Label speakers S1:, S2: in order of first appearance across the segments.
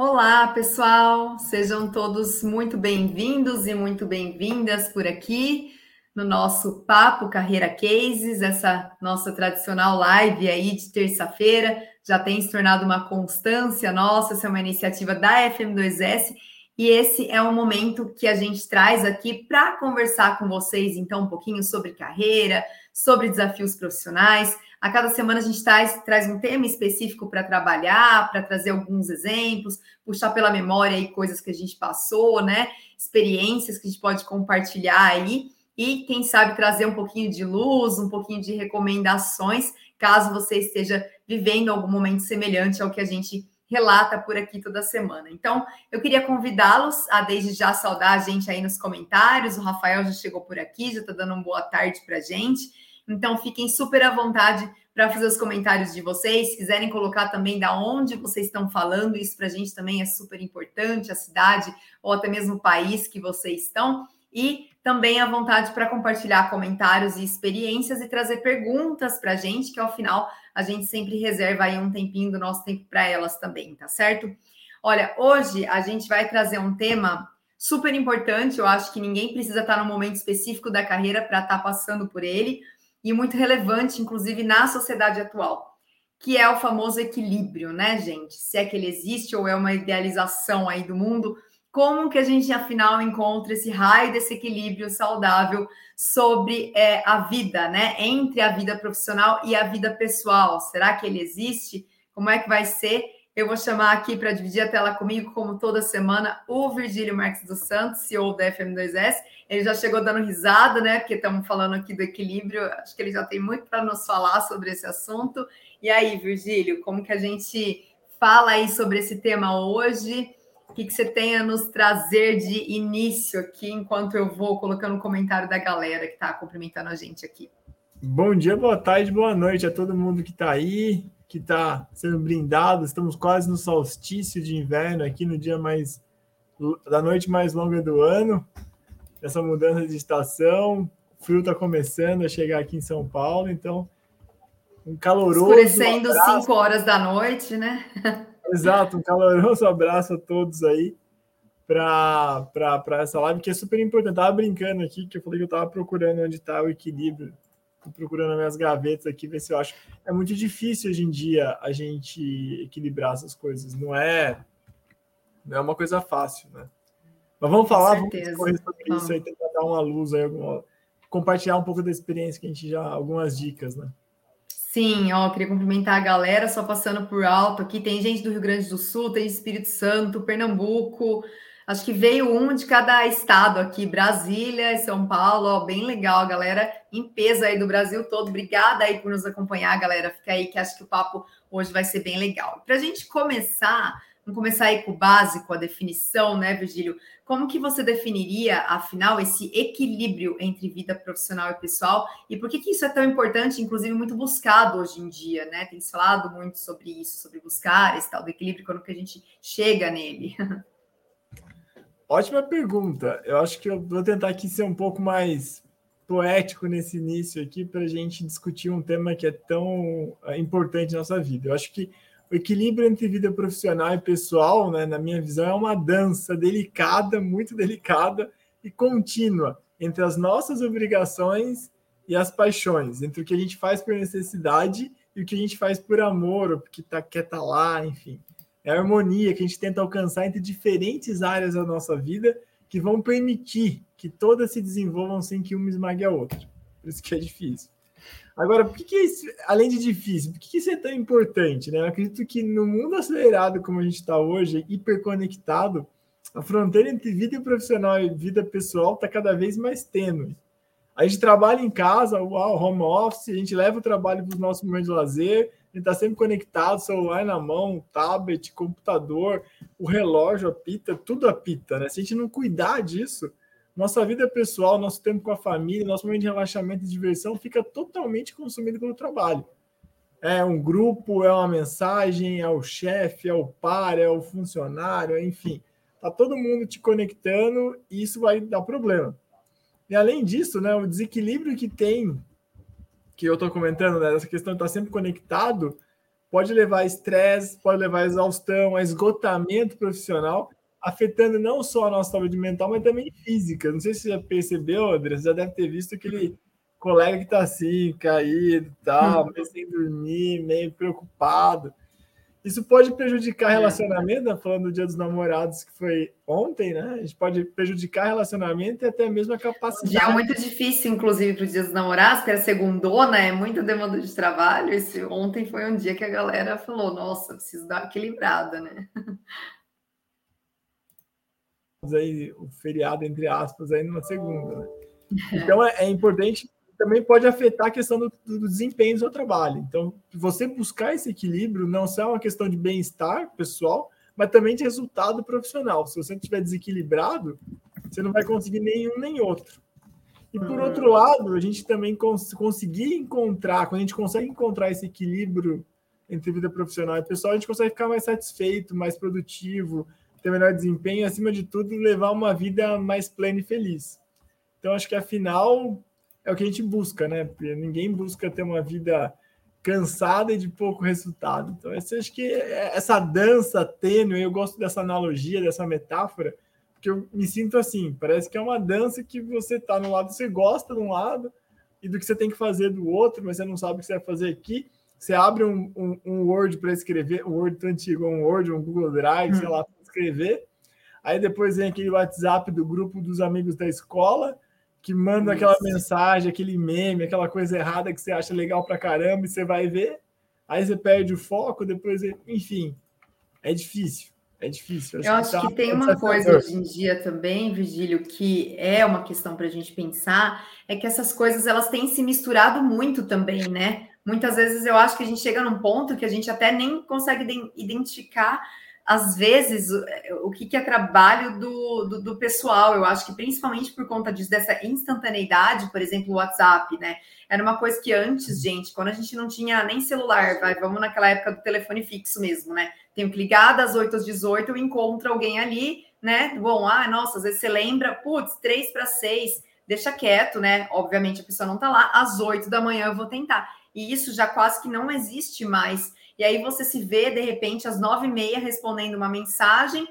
S1: Olá, pessoal! Sejam todos muito bem-vindos e muito bem-vindas por aqui no nosso Papo Carreira Cases, essa nossa tradicional live aí de terça-feira. Já tem se tornado uma constância nossa, essa é uma iniciativa da FM2S e esse é um momento que a gente traz aqui para conversar com vocês, então, um pouquinho sobre carreira, sobre desafios profissionais a cada semana a gente traz, traz um tema específico para trabalhar, para trazer alguns exemplos, puxar pela memória aí coisas que a gente passou, né? Experiências que a gente pode compartilhar aí e, quem sabe, trazer um pouquinho de luz, um pouquinho de recomendações, caso você esteja vivendo algum momento semelhante ao que a gente relata por aqui toda semana. Então, eu queria convidá-los a desde já saudar a gente aí nos comentários. O Rafael já chegou por aqui, já está dando uma boa tarde para a gente. Então, fiquem super à vontade para fazer os comentários de vocês. Se quiserem colocar também da onde vocês estão falando, isso para a gente também é super importante, a cidade ou até mesmo o país que vocês estão. E também à vontade para compartilhar comentários e experiências e trazer perguntas para a gente, que ao final a gente sempre reserva aí um tempinho do nosso tempo para elas também, tá certo? Olha, hoje a gente vai trazer um tema super importante. Eu acho que ninguém precisa estar no momento específico da carreira para estar passando por ele e muito relevante, inclusive, na sociedade atual, que é o famoso equilíbrio, né, gente? Se é que ele existe ou é uma idealização aí do mundo, como que a gente, afinal, encontra esse raio desse equilíbrio saudável sobre é, a vida, né? Entre a vida profissional e a vida pessoal. Será que ele existe? Como é que vai ser? Eu vou chamar aqui para dividir a tela comigo, como toda semana, o Virgílio Marques dos Santos, CEO da FM2S. Ele já chegou dando risada, né? Porque estamos falando aqui do equilíbrio. Acho que ele já tem muito para nos falar sobre esse assunto. E aí, Virgílio, como que a gente fala aí sobre esse tema hoje? O que, que você tem a nos trazer de início aqui, enquanto eu vou colocando o comentário da galera que está cumprimentando a gente aqui?
S2: Bom dia, boa tarde, boa noite a todo mundo que está aí que está sendo blindado. Estamos quase no solstício de inverno aqui no dia mais da noite mais longa do ano. Essa mudança de estação, o frio está começando a chegar aqui em São Paulo, então um caloroso
S1: escurecendo 5 horas da noite, né?
S2: Exato, um caloroso abraço a todos aí para essa live que é super importante. Tava brincando aqui que eu falei que eu estava procurando onde está o equilíbrio Estou procurando minhas gavetas aqui, ver se eu acho. É muito difícil hoje em dia a gente equilibrar essas coisas. Não é, não é uma coisa fácil, né? Mas vamos falar, vamos correr sobre isso aí, tentar dar uma luz aí, alguma, compartilhar um pouco da experiência que a gente já, algumas dicas, né?
S1: Sim, ó, queria cumprimentar a galera, só passando por alto aqui. Tem gente do Rio Grande do Sul, tem Espírito Santo, Pernambuco, Acho que veio um de cada estado aqui, Brasília e São Paulo, ó, bem legal, galera, em peso aí do Brasil todo. Obrigada aí por nos acompanhar, galera. Fica aí que acho que o papo hoje vai ser bem legal. Para a gente começar, vamos começar aí com o básico, a definição, né, Virgílio? Como que você definiria, afinal, esse equilíbrio entre vida profissional e pessoal? E por que, que isso é tão importante, inclusive muito buscado hoje em dia, né? Tem se falado muito sobre isso, sobre buscar esse tal do equilíbrio, quando que a gente chega nele.
S2: Ótima pergunta. Eu acho que eu vou tentar aqui ser um pouco mais poético nesse início aqui para a gente discutir um tema que é tão é, importante na nossa vida. Eu acho que o equilíbrio entre vida profissional e pessoal, né, na minha visão, é uma dança delicada, muito delicada e contínua entre as nossas obrigações e as paixões, entre o que a gente faz por necessidade e o que a gente faz por amor, ou porque tá, quer estar tá lá, enfim é a harmonia que a gente tenta alcançar entre diferentes áreas da nossa vida que vão permitir que todas se desenvolvam sem que uma esmague a outra. Por isso que é difícil. Agora, por que, que isso, além de difícil, por que, que isso é tão importante? Né? Eu acredito que no mundo acelerado como a gente está hoje, hiperconectado, a fronteira entre vida profissional e vida pessoal está cada vez mais tênue. A gente trabalha em casa, o home office, a gente leva o trabalho para os nossos momentos de lazer, ele está sempre conectado, celular na mão, tablet, computador, o relógio apita, tudo apita, né? Se a gente não cuidar disso, nossa vida pessoal, nosso tempo com a família, nosso momento de relaxamento e diversão fica totalmente consumido pelo trabalho. É um grupo, é uma mensagem, é o chefe, é o par, é o funcionário, enfim. Tá todo mundo te conectando e isso vai dar problema. E além disso, né, o desequilíbrio que tem que eu estou comentando, né, essa questão de estar sempre conectado, pode levar a estresse, pode levar a exaustão, a esgotamento profissional, afetando não só a nossa saúde mental, mas também física. Não sei se você já percebeu, André, você já deve ter visto aquele colega que está assim, caído, tal, hum. meio sem dormir, meio preocupado. Isso pode prejudicar é. relacionamento, né? falando do Dia dos Namorados, que foi ontem, né? A gente pode prejudicar relacionamento e até mesmo a capacidade.
S1: Já é muito difícil, inclusive, para o Dia dos Namorados, que é segundona, é muita demanda de trabalho. Esse ontem foi um dia que a galera falou: nossa, preciso dar uma equilibrada, né?
S2: Aí, o feriado, entre aspas, aí numa segunda, né? Então é, é importante também pode afetar a questão do, do, desempenho do seu trabalho. Então, você buscar esse equilíbrio não só é uma questão de bem-estar pessoal, mas também de resultado profissional. Se você estiver desequilibrado, você não vai conseguir nenhum nem outro. E por outro uhum. lado, a gente também cons conseguir encontrar, quando a gente consegue encontrar esse equilíbrio entre vida profissional e pessoal, a gente consegue ficar mais satisfeito, mais produtivo, ter melhor desempenho acima de tudo, levar uma vida mais plena e feliz. Então, acho que afinal, é o que a gente busca, né? Porque ninguém busca ter uma vida cansada e de pouco resultado. Então, acho que essa dança tênue, eu gosto dessa analogia, dessa metáfora, porque eu me sinto assim, parece que é uma dança que você está no lado, você gosta de um lado e do que você tem que fazer do outro, mas você não sabe o que você vai fazer aqui. Você abre um, um, um Word para escrever, um Word antigo, um Word, um Google Drive, hum. sei lá, para escrever. Aí depois vem aquele WhatsApp do grupo dos amigos da escola, que manda aquela mensagem, aquele meme, aquela coisa errada que você acha legal pra caramba e você vai ver, aí você perde o foco, depois, enfim, é difícil. É difícil.
S1: Eu acho que, que tem uma coisa hoje em dia também, Vigílio, que é uma questão para a gente pensar, é que essas coisas elas têm se misturado muito também, né? Muitas vezes eu acho que a gente chega num ponto que a gente até nem consegue identificar às vezes, o que, que é trabalho do, do, do, pessoal, eu acho que principalmente por conta disso, dessa instantaneidade, por exemplo, o WhatsApp, né? Era uma coisa que antes, gente, quando a gente não tinha nem celular, vai, vamos naquela época do telefone fixo mesmo, né? Tenho que ligar das 8 às 18, eu encontro alguém ali, né? Bom, ah, nossa, às vezes você lembra, putz, 3 para 6, deixa quieto, né? Obviamente a pessoa não tá lá, às 8 da manhã eu vou tentar. E isso já quase que não existe mais e aí você se vê, de repente, às nove e meia respondendo uma mensagem.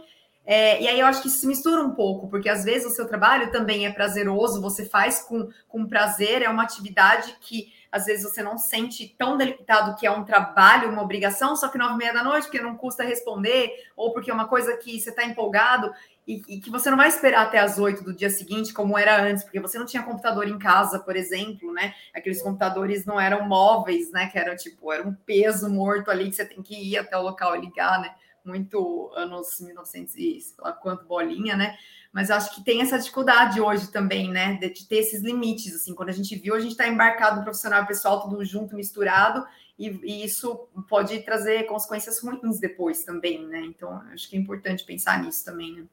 S1: É, e aí eu acho que isso se mistura um pouco, porque às vezes o seu trabalho também é prazeroso, você faz com, com prazer, é uma atividade que às vezes você não sente tão delicado que é um trabalho, uma obrigação, só que nove e meia da noite, porque não custa responder, ou porque é uma coisa que você está empolgado e, e, que você não vai esperar até as oito do dia seguinte, como era antes, porque você não tinha computador em casa, por exemplo, né? Aqueles computadores não eram móveis, né? Que era tipo, era um peso morto ali que você tem que ir até o local e ligar, né? Muito anos 1900 e sei lá quanto bolinha, né? Mas acho que tem essa dificuldade hoje também, né? De, de ter esses limites, assim. Quando a gente viu, a gente está embarcado profissional pessoal tudo junto, misturado, e, e, isso pode trazer consequências ruins depois também, né? Então, acho que é importante pensar nisso também, né?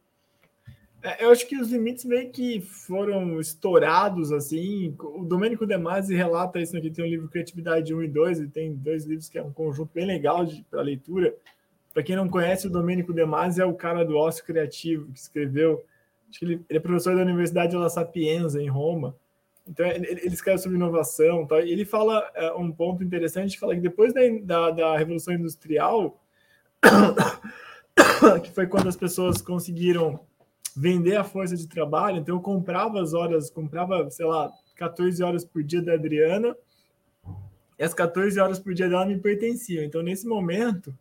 S2: É, eu acho que os limites meio que foram estourados, assim. O Domênico De Masi relata isso aqui, tem um livro Criatividade 1 e 2, e tem dois livros que é um conjunto bem legal para leitura. Para quem não conhece, o Domênico De Masi é o cara do ócio criativo, que escreveu. Acho que ele, ele é professor da Universidade La Sapienza, em Roma. Então, ele, ele escreve sobre inovação. Tá? Ele fala é, um ponto interessante: fala que depois da, da, da Revolução Industrial, que foi quando as pessoas conseguiram vender a força de trabalho. Então, eu comprava as horas, comprava, sei lá, 14 horas por dia da Adriana, e as 14 horas por dia dela me pertenciam. Então, nesse momento,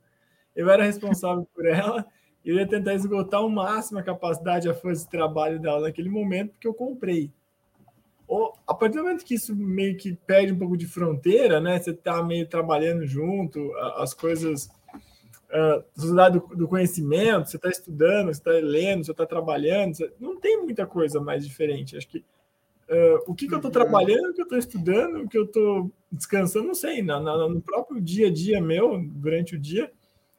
S2: eu era responsável por ela e eu ia tentar esgotar ao máximo a capacidade, a força de trabalho dela naquele momento, porque eu comprei. Ou, a partir do momento que isso meio que perde um pouco de fronteira, né? Você está meio trabalhando junto, as coisas uh, sociedade do, do, conhecimento, você está estudando, você está lendo, você está trabalhando, você... não tem muita coisa mais diferente. Acho que uh, o que, que eu estou uhum. trabalhando, o que eu estou estudando, o que eu estou descansando, não sei. Na, na, no próprio dia a dia meu, durante o dia,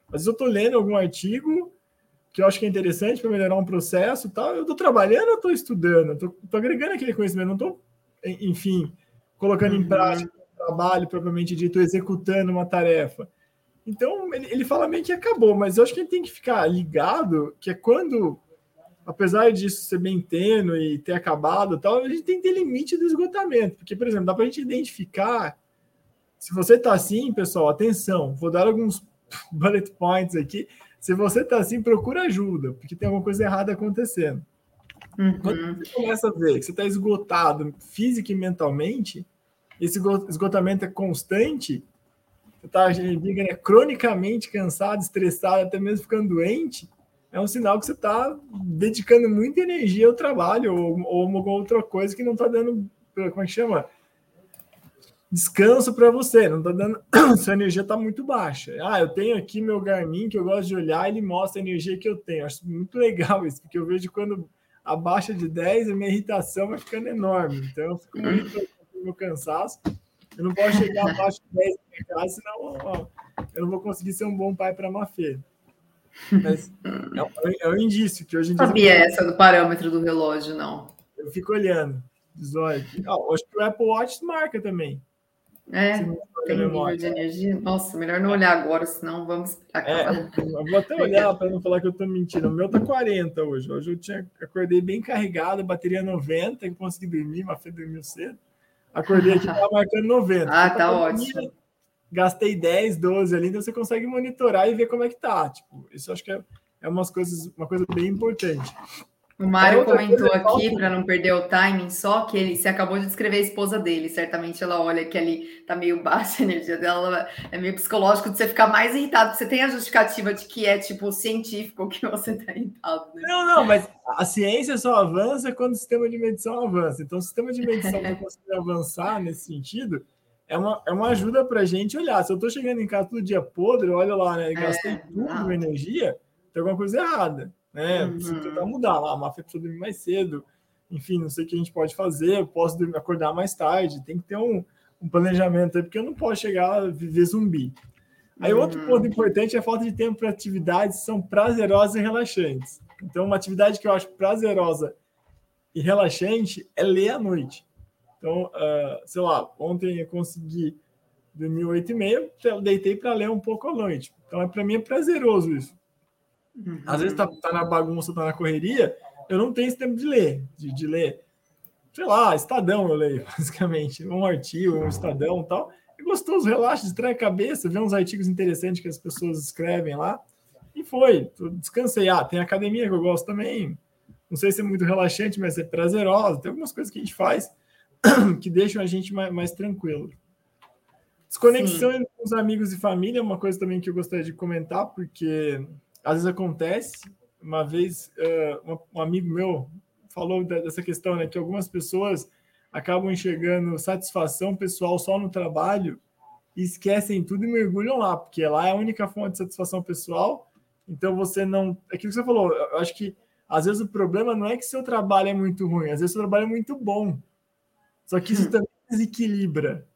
S2: às vezes eu estou lendo algum artigo que eu acho que é interessante para melhorar um processo tal. Eu estou trabalhando ou estou estudando? Estou agregando aquele conhecimento, não estou, enfim, colocando uhum. em prática o trabalho propriamente dito, executando uma tarefa. Então, ele, ele fala meio que acabou, mas eu acho que a gente tem que ficar ligado que é quando, apesar disso ser bem tênue e ter acabado tal, a gente tem que ter limite do esgotamento. Porque, por exemplo, dá para a gente identificar se você está assim, pessoal, atenção, vou dar alguns bullet points aqui. Se você está assim, procura ajuda, porque tem alguma coisa errada acontecendo. Uhum. Quando você começa a ver que você está esgotado física e mentalmente, esse esgotamento é constante, está né, cronicamente cansado, estressado, até mesmo ficando doente, é um sinal que você está dedicando muita energia ao trabalho ou, ou uma outra coisa que não está dando, como é que chama? Descanso para você, não está dando, sua energia está muito baixa. Ah, eu tenho aqui meu Garmin que eu gosto de olhar, ele mostra a energia que eu tenho. Acho muito legal isso, porque eu vejo quando abaixa de 10, a minha irritação vai ficando enorme. Então, eu fico muito meu cansaço. Eu não posso chegar abaixo de 10 na minha casa, senão ó, eu não vou conseguir ser um bom pai para a Mafê. Mas é, é um indício que hoje em
S1: dia. Sabia essa do parâmetro do relógio, não.
S2: Eu fico olhando. Ah, acho que o Apple Watch marca também.
S1: É, tem nível de energia. Nossa, melhor não olhar agora, senão vamos
S2: É, eu vou até olhar para não falar que eu estou mentindo. O meu tá 40 hoje. Hoje eu tinha, acordei bem carregado, bateria 90, que consegui dormir, mas foi dormiu cedo. Acordei aqui, estava marcando 90.
S1: Ah, tá ótimo
S2: gastei 10, 12 ali, então você consegue monitorar e ver como é que tá. Tipo, isso acho que é, é umas coisas, uma coisa bem importante.
S1: O Mário comentou aqui, para não perder o timing, só que ele se acabou de descrever a esposa dele. Certamente ela olha que ali tá meio baixa a energia dela, é meio psicológico de você ficar mais irritado. Você tem a justificativa de que é tipo científico que você tá irritado.
S2: Né? Não, não, mas a ciência só avança quando o sistema de medição avança. Então, o sistema de medição para conseguir avançar nesse sentido, é uma, é uma ajuda para a gente olhar. Se eu estou chegando em casa todo dia podre, olha lá, né? Gastei é, tudo minha energia, tem alguma coisa errada, né? Uhum. Preciso tentar mudar lá. A máfia precisa dormir mais cedo. Enfim, não sei o que a gente pode fazer. Eu posso dormir, acordar mais tarde. Tem que ter um, um planejamento aí, porque eu não posso chegar a viver zumbi. Aí, uhum. outro ponto importante é a falta de tempo para atividades que são prazerosas e relaxantes. Então, uma atividade que eu acho prazerosa e relaxante é ler à noite. Então, uh, sei lá, ontem eu consegui dormir oito e meia, deitei para ler um pouco à noite. Então, é, para mim é prazeroso isso. Uhum. Às vezes tá, tá, na bagunça, tá na correria, eu não tenho esse tempo de ler, de, de ler, sei lá, Estadão eu leio, basicamente, um artigo, um Estadão e tal. É gostoso, relaxa, distrai a cabeça, ver uns artigos interessantes que as pessoas escrevem lá. E foi, descansei. Ah, tem academia que eu gosto também. Não sei se é muito relaxante, mas é prazerosa. Tem algumas coisas que a gente faz que deixam a gente mais, mais tranquilo. Desconexão Sim. com os amigos e família é uma coisa também que eu gostaria de comentar, porque às vezes acontece. Uma vez, uh, um amigo meu falou dessa questão, né, que algumas pessoas acabam enxergando satisfação pessoal só no trabalho e esquecem tudo e mergulham lá, porque lá é a única fonte de satisfação pessoal. Então você não. É aquilo que você falou, eu acho que às vezes o problema não é que seu trabalho é muito ruim, às vezes seu trabalho é muito bom. Só que isso também desequilibra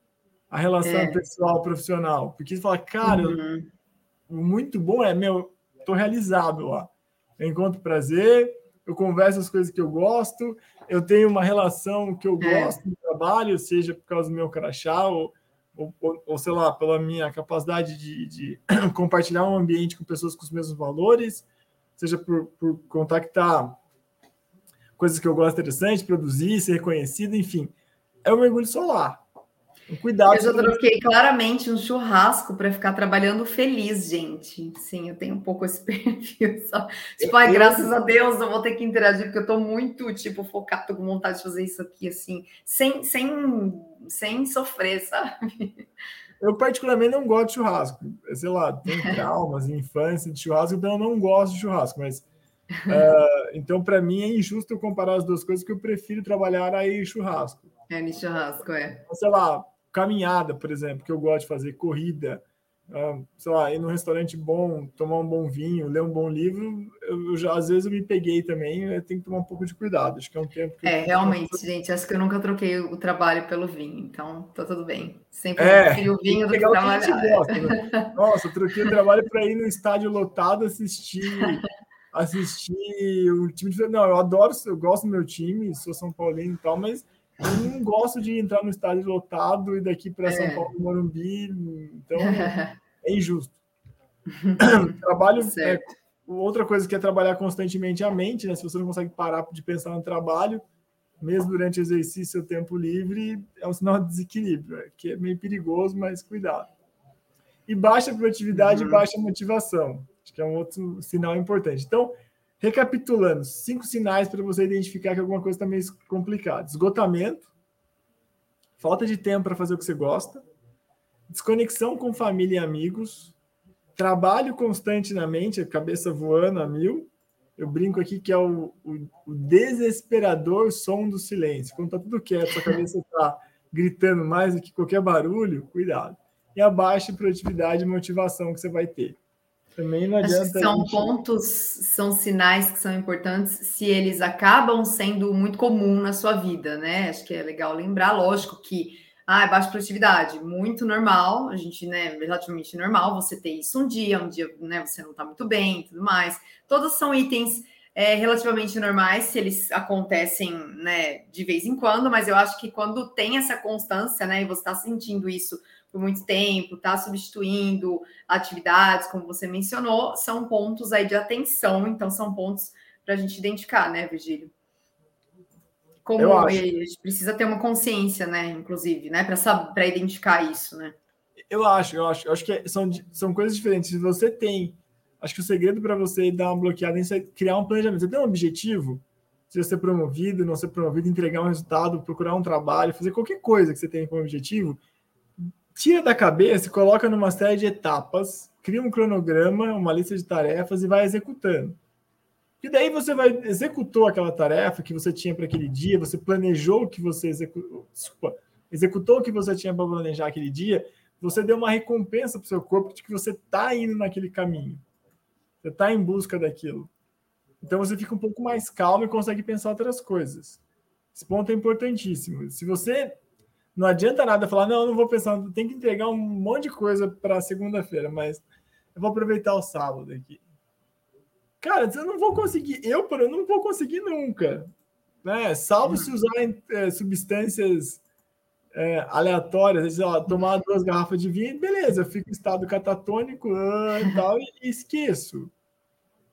S2: a relação é. pessoal profissional. Porque você fala, cara, uhum. muito bom é, meu, tô realizado lá. Eu encontro prazer, eu converso as coisas que eu gosto, eu tenho uma relação que eu é. gosto no trabalho, seja por causa do meu crachá ou, ou, ou, ou sei lá, pela minha capacidade de, de, compartilhar um ambiente com pessoas com os mesmos valores, seja por, por contactar coisas que eu gosto interessante, produzir, ser reconhecido, enfim é o mergulho solar. Cuidado.
S1: Eu já troquei claramente um churrasco para ficar trabalhando feliz, gente. Sim, eu tenho um pouco esse perfil. Só. Tipo, ai, graças a Deus eu vou ter que interagir, porque eu estou muito, tipo, focado, com vontade de fazer isso aqui, assim, sem, sem, sem sofrer, sabe?
S2: Eu, particularmente, não gosto de churrasco. Sei lá, tenho traumas, infância de churrasco, então eu não gosto de churrasco, mas. Uh, então, para mim, é injusto eu comparar as duas coisas, que eu prefiro trabalhar aí churrasco.
S1: É, no churrasco, é.
S2: Sei lá, caminhada, por exemplo, que eu gosto de fazer, corrida, uh, sei lá, ir num restaurante bom, tomar um bom vinho, ler um bom livro, eu, eu já, às vezes eu me peguei também, eu tenho que tomar um pouco de cuidado, acho que é um tempo que
S1: É, realmente, gente, acho que eu nunca troquei o trabalho pelo vinho, então tá tudo bem. Sempre é, o vinho do que trabalhar. Que gosta,
S2: né? Nossa, eu troquei o trabalho para ir no estádio lotado assistir assistir o time de... Não, eu adoro, eu gosto do meu time, sou São Paulino e tal, mas eu não gosto de entrar no estádio lotado e daqui para São é. Paulo, Morumbi, então é injusto. Trabalho. É, outra coisa que é trabalhar constantemente a mente, né? Se você não consegue parar de pensar no trabalho, mesmo durante o exercício, o tempo livre, é um sinal de desequilíbrio, é que é meio perigoso, mas cuidado. E baixa produtividade uhum. e baixa motivação, acho que é um outro sinal importante. Então, recapitulando, cinco sinais para você identificar que alguma coisa está meio complicada: esgotamento, falta de tempo para fazer o que você gosta, desconexão com família e amigos, trabalho constante na mente, a cabeça voando a mil. Eu brinco aqui que é o, o, o desesperador som do silêncio. Quando está tudo quieto, a cabeça está gritando mais do que qualquer barulho, cuidado. E a baixa produtividade e motivação que você vai ter. Também não adianta.
S1: são gente... pontos, são sinais que são importantes se eles acabam sendo muito comum na sua vida, né? Acho que é legal lembrar, lógico que ah, é baixa produtividade, muito normal, a gente, né, relativamente normal você ter isso um dia, um dia, né, você não tá muito bem tudo mais. Todos são itens é, relativamente normais, se eles acontecem, né, de vez em quando, mas eu acho que quando tem essa constância, né, e você está sentindo isso por muito tempo, está substituindo atividades, como você mencionou, são pontos aí de atenção, então são pontos para a gente identificar, né, Virgílio? Como a gente precisa ter uma consciência, né? Inclusive, né? Para identificar isso, né?
S2: Eu acho, eu acho, eu acho que são, são coisas diferentes. Se você tem, acho que o segredo para você dar uma bloqueada é criar um planejamento. Você tem um objetivo, se ser promovido, não ser promovido, entregar um resultado, procurar um trabalho, fazer qualquer coisa que você tenha como objetivo, tira da cabeça e coloca numa série de etapas, cria um cronograma, uma lista de tarefas e vai executando. E daí você vai executou aquela tarefa que você tinha para aquele dia, você planejou o que você executou, executou o que você tinha para planejar aquele dia, você deu uma recompensa para o seu corpo de que você está indo naquele caminho. Você está em busca daquilo. Então você fica um pouco mais calmo e consegue pensar outras coisas. Esse ponto é importantíssimo. Se você não adianta nada falar, não, não vou pensar, tem que entregar um monte de coisa para segunda-feira, mas eu vou aproveitar o sábado aqui. Cara, eu não vou conseguir. Eu, eu não vou conseguir nunca. Né? Salvo se usar é, substâncias é, aleatórias, tomar duas garrafas de vinho, beleza, eu fico em estado catatônico ah, e tal, e esqueço.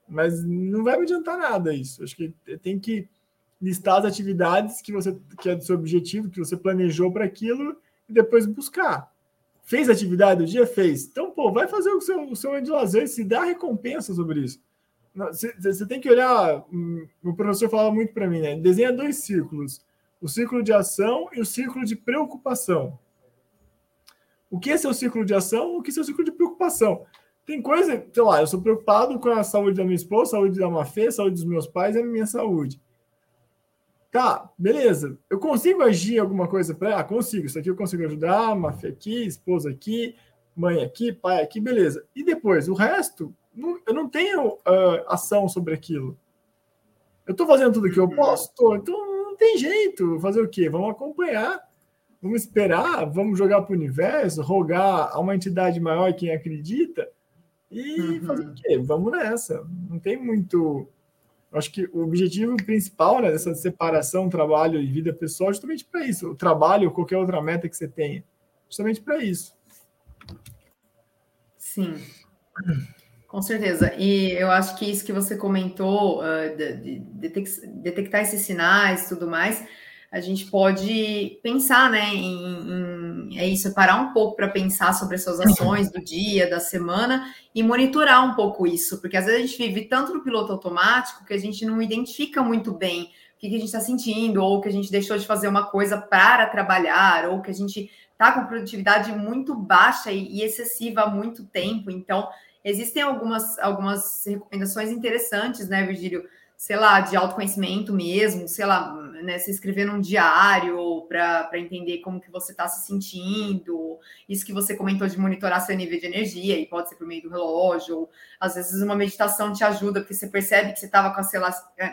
S2: Mas não vai me adiantar nada isso. Acho que tem que listar as atividades que você que é do seu objetivo, que você planejou para aquilo, e depois buscar. Fez atividade do dia? Fez. Então, pô, vai fazer o seu, o seu de lazer, se dá recompensa sobre isso. Você tem que olhar. Hum, o professor falava muito para mim, né? Desenha dois círculos: o círculo de ação e o círculo de preocupação. O que é seu círculo de ação? O que é seu círculo de preocupação? Tem coisa, sei lá, eu sou preocupado com a saúde da minha esposa, saúde da Mafê, saúde dos meus pais e a minha saúde. Tá, beleza. Eu consigo agir alguma coisa para. Ah, consigo. Isso aqui eu consigo ajudar, Mafê aqui, esposa aqui, mãe aqui, pai aqui, beleza. E depois, o resto, não, eu não tenho uh, ação sobre aquilo. Eu estou fazendo tudo que eu uhum. posso, tô, então não tem jeito. Fazer o quê? Vamos acompanhar, vamos esperar, vamos jogar para o universo, rogar a uma entidade maior quem acredita e uhum. fazer o quê? Vamos nessa. Não tem muito. Acho que o objetivo principal né, dessa separação trabalho e vida pessoal é justamente para isso. O trabalho qualquer outra meta que você tenha. Justamente para isso.
S1: Sim. Com certeza. E eu acho que isso que você comentou, uh, de, de detectar esses sinais e tudo mais, a gente pode pensar, né, em, em é isso, parar um pouco para pensar sobre as suas ações do dia, da semana e monitorar um pouco isso, porque às vezes a gente vive tanto no piloto automático que a gente não identifica muito bem o que, que a gente está sentindo, ou que a gente deixou de fazer uma coisa para trabalhar, ou que a gente está com produtividade muito baixa e, e excessiva há muito tempo. Então, Existem algumas, algumas recomendações interessantes, né, Virgílio? Sei lá, de autoconhecimento mesmo, sei lá, né, se escrever num diário para entender como que você está se sentindo, isso que você comentou de monitorar seu nível de energia, e pode ser por meio do relógio, ou, às vezes uma meditação te ajuda, porque você percebe que você estava com,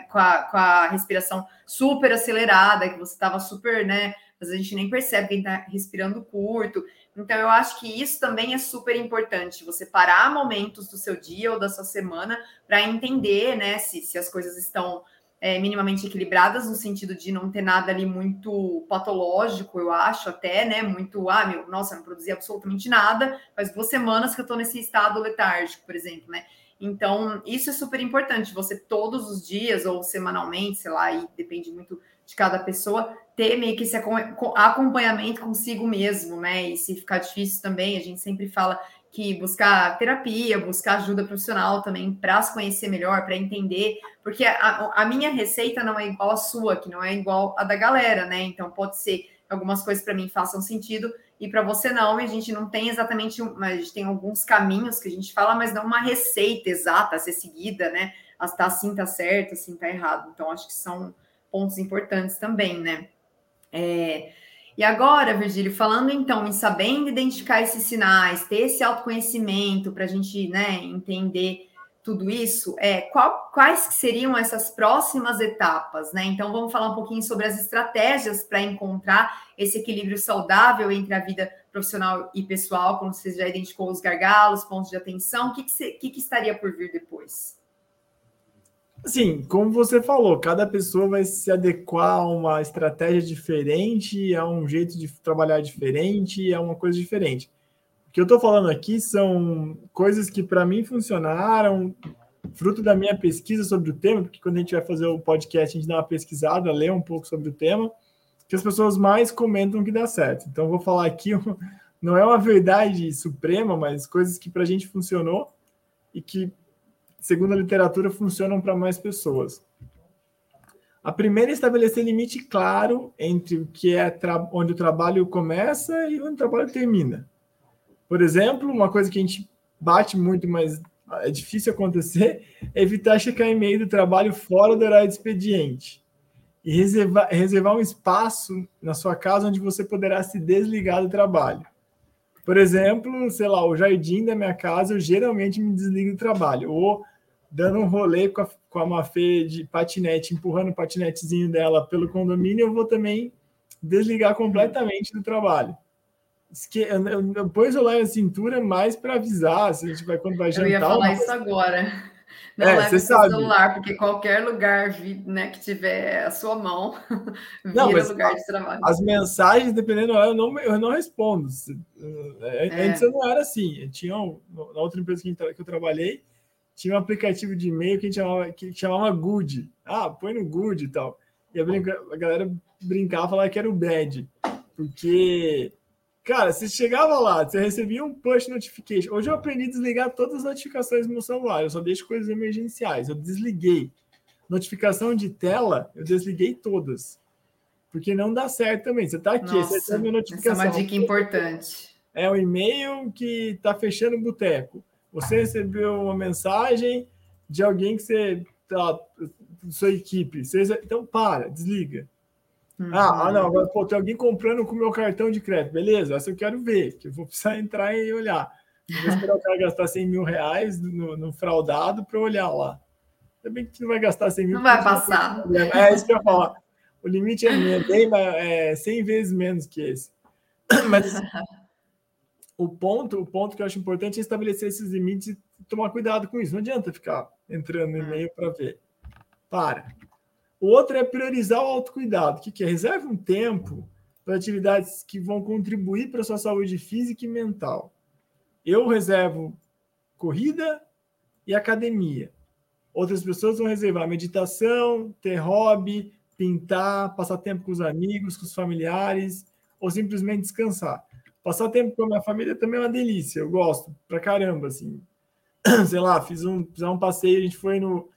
S1: com, a, com a respiração super acelerada, que você estava super, né? Às vezes a gente nem percebe quem está respirando curto. Então, eu acho que isso também é super importante, você parar momentos do seu dia ou da sua semana para entender, né, se, se as coisas estão é, minimamente equilibradas, no sentido de não ter nada ali muito patológico, eu acho, até, né, muito, ah, meu, nossa, não produzi absolutamente nada, faz duas semanas que eu estou nesse estado letárgico, por exemplo, né, então, isso é super importante, você todos os dias ou semanalmente, sei lá, e depende muito de cada pessoa, ter meio que esse acompanhamento consigo mesmo, né? E se ficar difícil também, a gente sempre fala que buscar terapia, buscar ajuda profissional também para se conhecer melhor, para entender, porque a, a, minha receita não é igual à sua, que não é igual à da galera, né? Então pode ser que algumas coisas para mim façam sentido e para você não, e a gente não tem exatamente, a gente tem alguns caminhos que a gente fala, mas não uma receita exata a ser seguida, né? Tá assim tá certo, assim tá errado. Então acho que são pontos importantes também, né? É, e agora, Virgílio, falando então em sabendo identificar esses sinais, ter esse autoconhecimento para a gente né, entender tudo isso, é, qual, quais seriam essas próximas etapas, né? Então vamos falar um pouquinho sobre as estratégias para encontrar esse equilíbrio saudável entre a vida profissional e pessoal, como você já identificou os gargalos, pontos de atenção, o que, que, que, que estaria por vir depois?
S2: Sim, como você falou, cada pessoa vai se adequar a uma estratégia diferente, a um jeito de trabalhar diferente, a uma coisa diferente. O que eu estou falando aqui são coisas que para mim funcionaram, fruto da minha pesquisa sobre o tema, porque quando a gente vai fazer o podcast, a gente dá uma pesquisada, lê um pouco sobre o tema, que as pessoas mais comentam que dá certo. Então, vou falar aqui, não é uma verdade suprema, mas coisas que para a gente funcionou e que segundo a literatura, funcionam para mais pessoas. A primeira é estabelecer limite claro entre o que é onde o trabalho começa e onde o trabalho termina. Por exemplo, uma coisa que a gente bate muito, mas é difícil acontecer, é evitar checar e-mail do trabalho fora do horário de expediente e reservar, reservar um espaço na sua casa onde você poderá se desligar do trabalho. Por exemplo, sei lá, o jardim da minha casa, eu geralmente me desligo do trabalho. Ou dando um rolê com a, com a Mafê de patinete, empurrando o patinetezinho dela pelo condomínio, eu vou também desligar completamente do trabalho. Esque... Eu, eu, eu pus o a cintura mais para avisar, se a gente vai quando vai jantar.
S1: Eu ia falar isso agora. Não é, leve seu celular, porque qualquer lugar né, que tiver a sua mão vira não, lugar de trabalho.
S2: As mensagens, dependendo eu não, eu não respondo. É, é. Antes eu não era assim. Eu tinha um, na outra empresa que eu trabalhei, tinha um aplicativo de e-mail que a gente chamava, que chamava Good. Ah, põe no Good e tal. E a, brinca, a galera brincava, falava que era o Bad. Porque, cara, você chegava lá, você recebia um push notification. Hoje eu aprendi a desligar todas as notificações do meu celular. Eu só deixo coisas emergenciais. Eu desliguei. Notificação de tela, eu desliguei todas. Porque não dá certo também. Você tá aqui, Nossa, você recebe
S1: a notificação. Essa é uma dica importante.
S2: É o e-mail que tá fechando o boteco você recebeu uma mensagem de alguém que você tá, sua equipe. Você, então para, desliga. Uhum. Ah, ah, não, agora pô, tem alguém comprando com o meu cartão de crédito. Beleza, essa eu quero ver, que eu vou precisar entrar e olhar. vou esperar o cara gastar 100 mil reais no, no fraudado para olhar lá. Também que não vai gastar 100 mil.
S1: Não vai passar.
S2: É isso que eu ia falar. O limite é, bem, é 100 vezes menos que esse. Mas o ponto, o ponto que eu acho importante é estabelecer esses limites e tomar cuidado com isso. Não adianta ficar entrando no e-mail para ver. Para. O outro é priorizar o autocuidado. O que, que é? Reserve um tempo para atividades que vão contribuir para a sua saúde física e mental. Eu reservo corrida e academia. Outras pessoas vão reservar meditação, ter hobby, pintar, passar tempo com os amigos, com os familiares, ou simplesmente descansar. Passar tempo com a minha família também é uma delícia, eu gosto pra caramba, assim. Sei lá, fiz um, fiz um passeio, a gente foi no,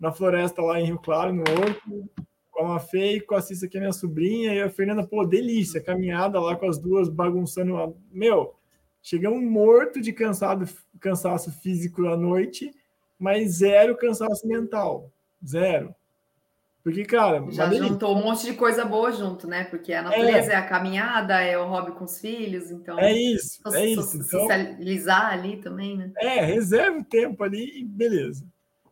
S2: na floresta lá em Rio Claro, no Horto, com a Fê e com a Cissa, que é minha sobrinha, e a Fernanda, pô, delícia, caminhada lá com as duas, bagunçando. Meu, chegamos morto de cansado, cansaço físico à noite, mas zero cansaço mental, zero. Porque, cara.
S1: Já juntou um monte de coisa boa junto, né? Porque a natureza é. é, a caminhada, é o hobby com os filhos, então.
S2: É isso, é isso.
S1: Então, socializar ali também, né?
S2: É, reserva o tempo ali e beleza.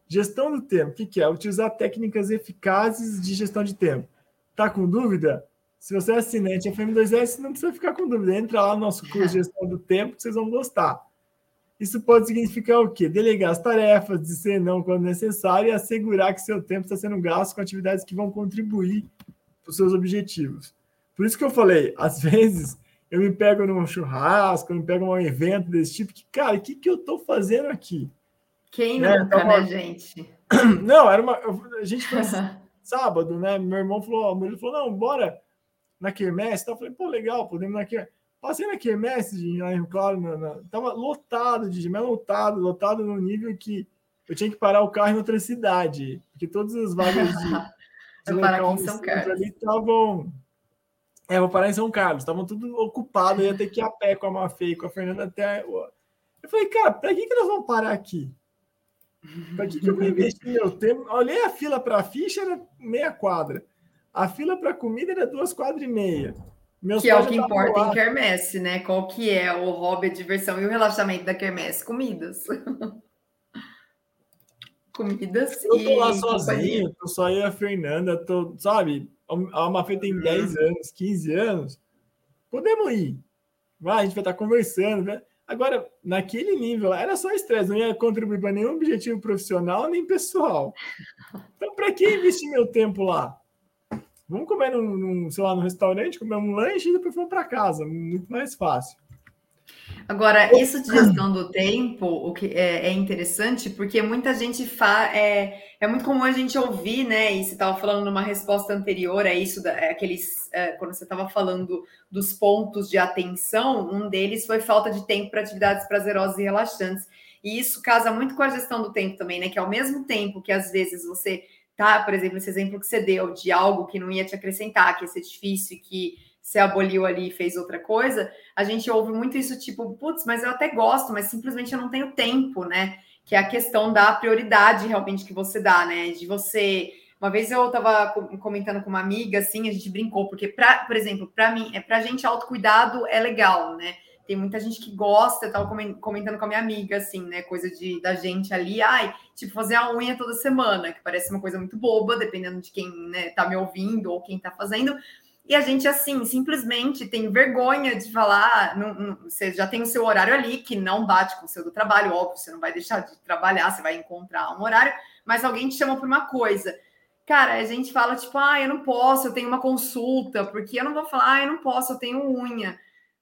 S2: Gestão do tempo, o que, que é? Utilizar técnicas eficazes de gestão de tempo. Tá com dúvida? Se você é assinante FM2S, não precisa ficar com dúvida. Entra lá no nosso curso de gestão do tempo que vocês vão gostar. Isso pode significar o quê? Delegar as tarefas, dizer não quando necessário e assegurar que seu tempo está sendo gasto com atividades que vão contribuir para os seus objetivos. Por isso que eu falei, às vezes eu me pego num churrasco, eu me pego num evento desse tipo, que, cara, o que, que eu estou fazendo aqui?
S1: Quem né? nunca, né, né gente?
S2: Não, era uma. A gente sábado, né? Meu irmão falou, ele falou, não, bora na quermesse. Então, eu falei, pô, legal, podemos na quermesse. Passei na em Claro, na, na, tava lotado de mas lotado, lotado no nível que eu tinha que parar o carro em outra cidade, porque todas as vagas de,
S1: de local ali
S2: estavam é, vou parar em São Carlos. Estavam tudo ocupado, ia ter que ir a pé com a Mafê e com a Fernanda até. Eu falei, cara, para que, que nós vamos parar aqui? Para que, que eu vou investir meu tempo? Olhei a fila para a ficha, era meia quadra. A fila para comida era duas quadras e meia.
S1: Meus que é o que importa lá. em quermesse, né? Qual que é o hobby, a diversão e o relaxamento da quermesse? Comidas. Comidas
S2: eu tô lá sozinho, tô só eu e a Fernanda, tô, sabe? a Mafê tem 10 uhum. anos, 15 anos, podemos ir. Vai, a gente vai estar conversando. Né? Agora, naquele nível, era só estresse, não ia contribuir para nenhum objetivo profissional nem pessoal. Então, para que investir meu tempo lá? Vamos comer num, num, sei lá, no restaurante, comer um lanche e depois vamos para casa. Muito mais fácil.
S1: Agora, isso de gestão do tempo, o que é, é interessante, porque muita gente. É, é, muito comum a gente ouvir, né? E você estava falando numa resposta anterior a isso, da, é, é, quando você estava falando dos pontos de atenção, um deles foi falta de tempo para atividades prazerosas e relaxantes. E isso casa muito com a gestão do tempo também, né? Que ao mesmo tempo que às vezes você tá, por exemplo, esse exemplo que você deu de algo que não ia te acrescentar, que ia ser difícil, que você aboliu ali e fez outra coisa, a gente ouve muito isso, tipo, putz, mas eu até gosto, mas simplesmente eu não tenho tempo, né? Que é a questão da prioridade realmente que você dá, né? De você. Uma vez eu estava comentando com uma amiga, assim, a gente brincou, porque, pra, por exemplo, para mim, é pra gente autocuidado é legal, né? Tem muita gente que gosta, eu tava comentando com a minha amiga, assim, né? Coisa de da gente ali, ai, tipo, fazer a unha toda semana, que parece uma coisa muito boba, dependendo de quem né, tá me ouvindo ou quem tá fazendo. E a gente, assim, simplesmente tem vergonha de falar. Não, não, você já tem o seu horário ali, que não bate com o seu do trabalho, óbvio, você não vai deixar de trabalhar, você vai encontrar um horário, mas alguém te chama por uma coisa. Cara, a gente fala, tipo, ah, eu não posso, eu tenho uma consulta, porque eu não vou falar, ah, eu não posso, eu tenho unha.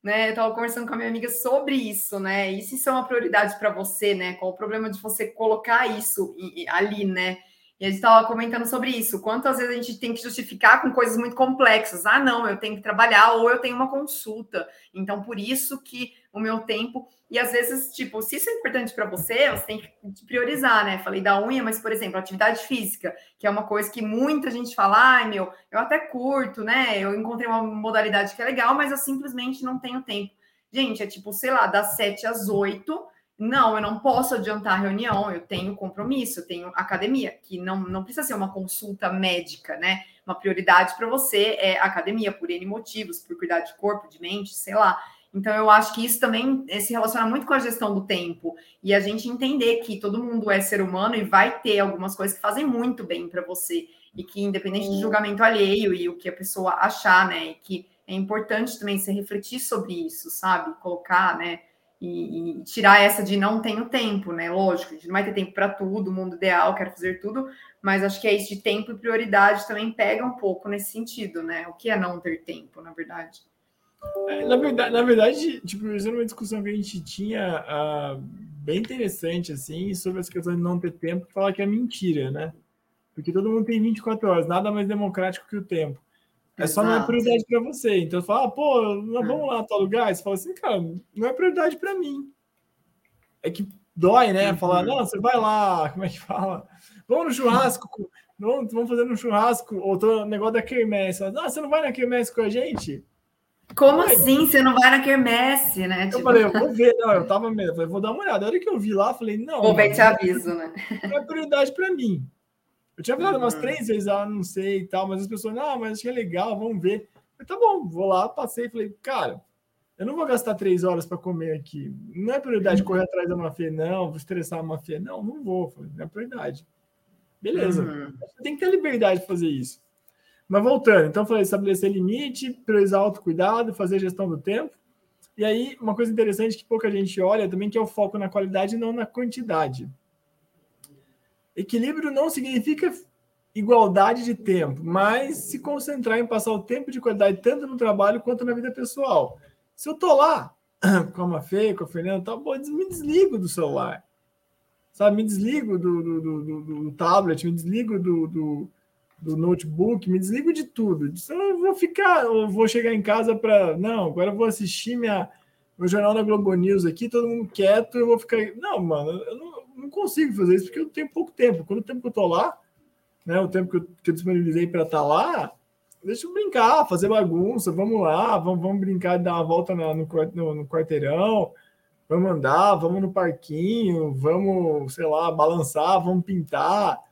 S1: Né, eu estava conversando com a minha amiga sobre isso, né? E se isso é uma prioridade para você, né? Qual o problema de você colocar isso ali, né? E a gente estava comentando sobre isso. Quantas vezes a gente tem que justificar com coisas muito complexas? Ah, não, eu tenho que trabalhar ou eu tenho uma consulta. Então, por isso que o meu tempo. E às vezes, tipo, se isso é importante para você, você tem que priorizar, né? Falei da unha, mas, por exemplo, atividade física, que é uma coisa que muita gente fala, ai, meu, eu até curto, né? Eu encontrei uma modalidade que é legal, mas eu simplesmente não tenho tempo. Gente, é tipo, sei lá, das 7 às 8 não, eu não posso adiantar a reunião, eu tenho compromisso, eu tenho academia, que não, não precisa ser uma consulta médica, né? Uma prioridade para você é academia, por N motivos, por cuidar de corpo, de mente, sei lá. Então, eu acho que isso também eh, se relaciona muito com a gestão do tempo e a gente entender que todo mundo é ser humano e vai ter algumas coisas que fazem muito bem para você e que, independente do julgamento alheio e o que a pessoa achar, né, e que é importante também se refletir sobre isso, sabe? Colocar, né? e, e, tirar essa de não tenho tempo, né? Lógico, a gente não vai ter tempo para tudo, mundo ideal, quero fazer tudo, mas acho que é isso de tempo e prioridade também pega um pouco nesse sentido, né? O que é não ter tempo, na verdade?
S2: É, na verdade, na verdade, tipo, isso uma discussão que a gente tinha uh, bem interessante, assim, sobre essa questão de não ter tempo, falar que é mentira, né? Porque todo mundo tem 24 horas, nada mais democrático que o tempo. É só não é prioridade para você. Então, fala, ah, pô, nós vamos lá tal lugar. Você fala assim, cara, não é prioridade para mim. É que dói, né? Falar, não, você vai lá, como é que fala? Vamos no churrasco, vamos, vamos fazer um churrasco, ou tô negócio da quermesse. Ah, você não vai na quermesse com a gente?
S1: Como assim? Você não vai na quermesse, né?
S2: Eu tipo... falei, eu vou ver, não, eu tava mesmo, falei, vou dar uma olhada. A hora que eu vi lá, falei, não.
S1: Vou ver te aviso, né?
S2: Não é prioridade para mim. Eu tinha falado umas uhum. três vezes, ah, não sei e tal, mas as pessoas, não, mas achei legal, vamos ver. Eu, tá bom, vou lá, passei falei, cara, eu não vou gastar três horas para comer aqui. Não é prioridade correr atrás da mafia, não, vou estressar a mafia, não, não vou, falei, não é prioridade. Beleza, uhum. tem que ter liberdade de fazer isso. Mas voltando, então falei, estabelecer limite, priorizar autocuidado, fazer gestão do tempo. E aí, uma coisa interessante que pouca gente olha também, que é o foco na qualidade e não na quantidade. Equilíbrio não significa igualdade de tempo, mas se concentrar em passar o tempo de qualidade tanto no trabalho quanto na vida pessoal. Se eu tô lá com a Fê, com a Fernanda, tá, bom, me desligo do celular. Sabe, me desligo do, do, do, do tablet, me desligo do, do, do notebook, me desligo de tudo. Eu vou ficar, eu vou chegar em casa para. Não, agora eu vou assistir minha, meu jornal da Globo News aqui, todo mundo quieto, eu vou ficar. Não, mano, eu não, não consigo fazer isso porque eu tenho pouco tempo. Quando o tempo que eu tô lá, né, o tempo que eu, que eu disponibilizei para estar tá lá, deixa eu brincar, fazer bagunça, vamos lá, vamos, vamos brincar, dar uma volta no, no, no quarteirão, vamos andar, vamos no parquinho, vamos, sei lá, balançar, vamos pintar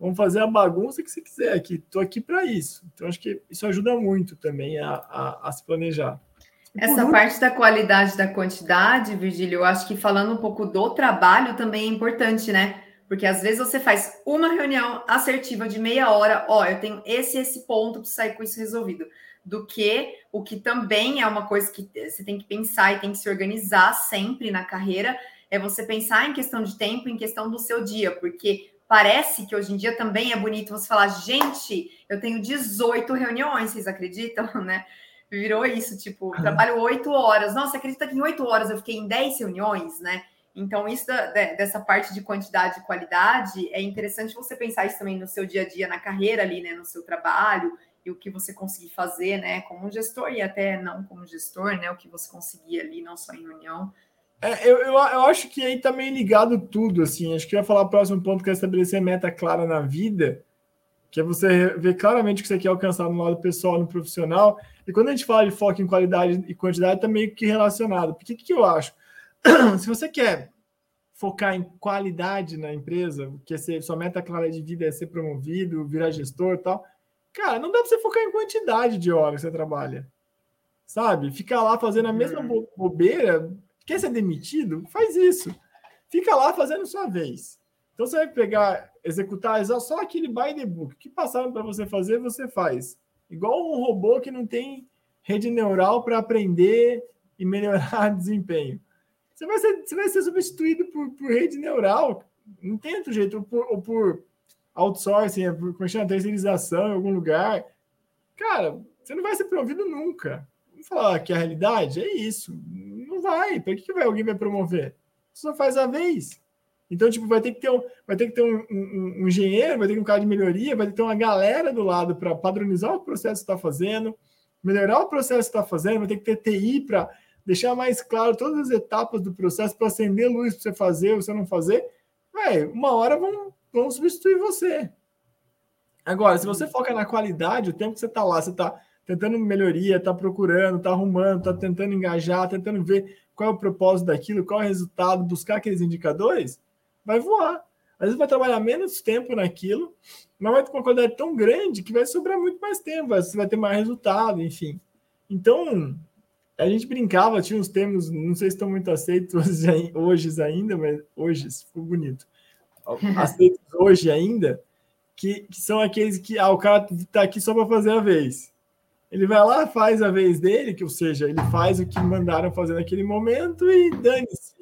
S2: vamos fazer a bagunça que você quiser aqui. Estou aqui para isso. Então, acho que isso ajuda muito também a, a, a se planejar.
S1: Essa parte da qualidade da quantidade, Virgílio, eu acho que falando um pouco do trabalho também é importante, né? Porque às vezes você faz uma reunião assertiva de meia hora, ó, eu tenho esse esse ponto para sair com isso resolvido. Do que o que também é uma coisa que você tem que pensar e tem que se organizar sempre na carreira, é você pensar em questão de tempo, em questão do seu dia, porque Parece que hoje em dia também é bonito você falar, gente, eu tenho 18 reuniões, vocês acreditam, né? Virou isso, tipo, trabalho oito horas. Nossa, acredita que em oito horas eu fiquei em 10 reuniões, né? Então, isso da, dessa parte de quantidade e qualidade, é interessante você pensar isso também no seu dia a dia, na carreira ali, né? No seu trabalho, e o que você conseguir fazer, né? Como gestor e até não como gestor, né? O que você conseguir ali, não só em reunião.
S2: É, eu, eu, eu, acho que aí tá meio ligado tudo, assim. Acho que eu ia falar o próximo ponto que é estabelecer meta clara na vida, que é você ver claramente o que você quer alcançar no lado pessoal no profissional. E quando a gente fala de foco em qualidade e quantidade, tá meio que relacionado. Porque o que, que eu acho? Se você quer focar em qualidade na empresa, que é ser, sua meta clara de vida é ser promovido, virar gestor e tal, cara, não dá para você focar em quantidade de horas que você trabalha. Sabe? Ficar lá fazendo a mesma uhum. bobeira Quer ser demitido? Faz isso. Fica lá fazendo sua vez. Então você vai pegar, executar só aquele by the book. Que passaram para você fazer, você faz. Igual um robô que não tem rede neural para aprender e melhorar desempenho. Você vai ser, você vai ser substituído por, por rede neural. Não tem outro jeito. Ou por, ou por outsourcing, por como chama, terceirização em algum lugar. Cara, você não vai ser promovido nunca. Vamos falar que a realidade é isso vai. Para que, que vai, alguém vai promover? Você só faz a vez. Então, tipo, vai ter que ter um, vai ter que ter um, um, um engenheiro, vai ter que ter um cara de melhoria, vai ter que ter uma galera do lado para padronizar o processo que está fazendo, melhorar o processo que está fazendo, vai ter que ter TI para deixar mais claro todas as etapas do processo para acender luz para você fazer, você não fazer. Véi, uma hora vão, vão substituir você. Agora, se você foca na qualidade, o tempo que você está lá, você está tentando melhoria, está procurando, está arrumando, está tentando engajar, tentando ver qual é o propósito daquilo, qual é o resultado, buscar aqueles indicadores, vai voar. Às vezes vai trabalhar menos tempo naquilo, mas vai ter uma qualidade tão grande que vai sobrar muito mais tempo, você vai ter mais resultado, enfim. Então, a gente brincava, tinha uns termos, não sei se estão muito aceitos hoje, hoje ainda, mas hoje ficou bonito. Aceitos hoje ainda, que, que, são aqueles que ah, o cara está aqui só para fazer a vez. Ele vai lá, faz a vez dele, que ou seja, ele faz o que mandaram fazer naquele momento e dane-se.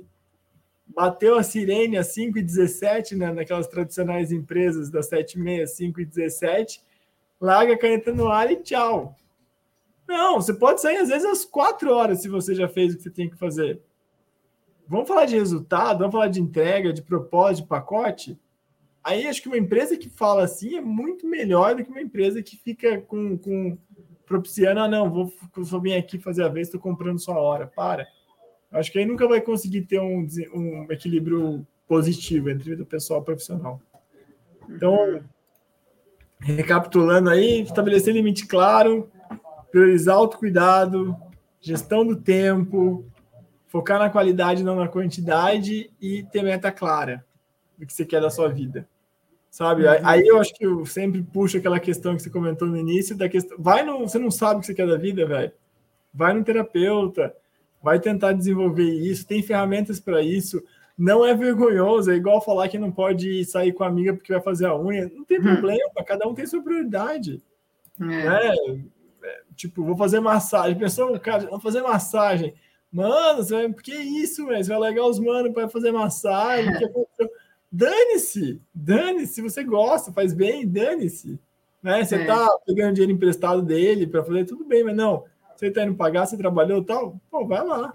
S2: Bateu a sirene às 5 e 17 né, naquelas tradicionais empresas das 7 e meia, 5 e 17 larga a caneta no ar e tchau. Não, você pode sair às vezes às 4 horas se você já fez o que você tem que fazer. Vamos falar de resultado, vamos falar de entrega, de propósito, de pacote. Aí acho que uma empresa que fala assim é muito melhor do que uma empresa que fica com, com propiciando, ah, não, vou, vou vir aqui fazer a vez, estou comprando sua hora. Para. Acho que aí nunca vai conseguir ter um, um equilíbrio positivo entre o pessoal e o profissional. Então, recapitulando aí, estabelecer limite claro, priorizar autocuidado, gestão do tempo, focar na qualidade, não na quantidade e ter meta clara do que você quer da sua vida. Sabe? Uhum. Aí eu acho que eu sempre puxo aquela questão que você comentou no início, da questão. Vai no. Você não sabe o que você quer da vida, velho. Vai no terapeuta, vai tentar desenvolver isso, tem ferramentas para isso. Não é vergonhoso, é igual falar que não pode sair com a amiga porque vai fazer a unha. Não tem uhum. problema, cada um tem sua prioridade. É. Né? É, tipo, vou fazer massagem. Pessoal, cara, vou fazer massagem. Mano, você vai, que isso, velho? Você vai legar os manos para fazer massagem. que aconteceu? Dane-se, dane-se, se você gosta, faz bem, dane-se. Né? Você é. tá pegando dinheiro emprestado dele para fazer tudo bem, mas não, você tá indo pagar, você trabalhou tal, pô, vai lá.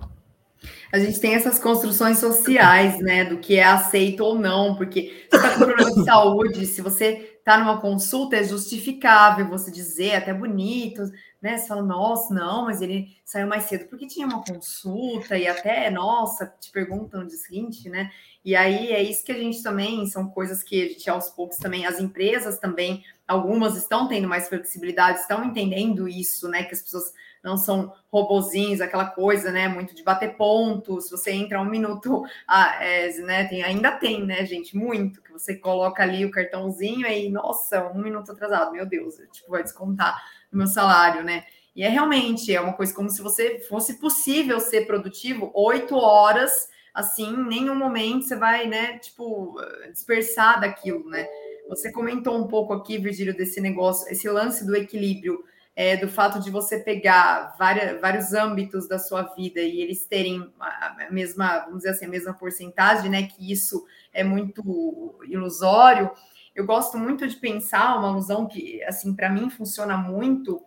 S1: A gente tem essas construções sociais, né, do que é aceito ou não, porque você tá com problema de saúde, se você está numa consulta, é justificável você dizer, é até bonito, né? Você fala, nossa, não, mas ele saiu mais cedo porque tinha uma consulta, e até, nossa, te perguntam dia seguinte, né? E aí é isso que a gente também, são coisas que a gente aos poucos também, as empresas também, algumas estão tendo mais flexibilidade, estão entendendo isso, né? Que as pessoas não são robozinhos, aquela coisa, né? Muito de bater pontos. Você entra um minuto, ah, é, né? Tem, ainda tem, né, gente? Muito que você coloca ali o cartãozinho e nossa, um minuto atrasado, meu Deus, tipo vai descontar no meu salário, né? E é realmente é uma coisa como se você fosse possível ser produtivo oito horas, assim, em nenhum momento você vai, né? Tipo dispersar daquilo, né? Você comentou um pouco aqui, Virgílio, desse negócio, esse lance do equilíbrio é, do fato de você pegar várias, vários âmbitos da sua vida e eles terem a mesma, vamos dizer assim, a mesma porcentagem, né? Que isso é muito ilusório. Eu gosto muito de pensar uma alusão que, assim, para mim funciona muito.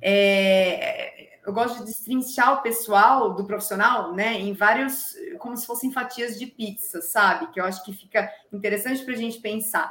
S1: É, eu gosto de destrinchar o pessoal do profissional, né, em vários, como se fossem fatias de pizza, sabe? Que eu acho que fica interessante para a gente pensar.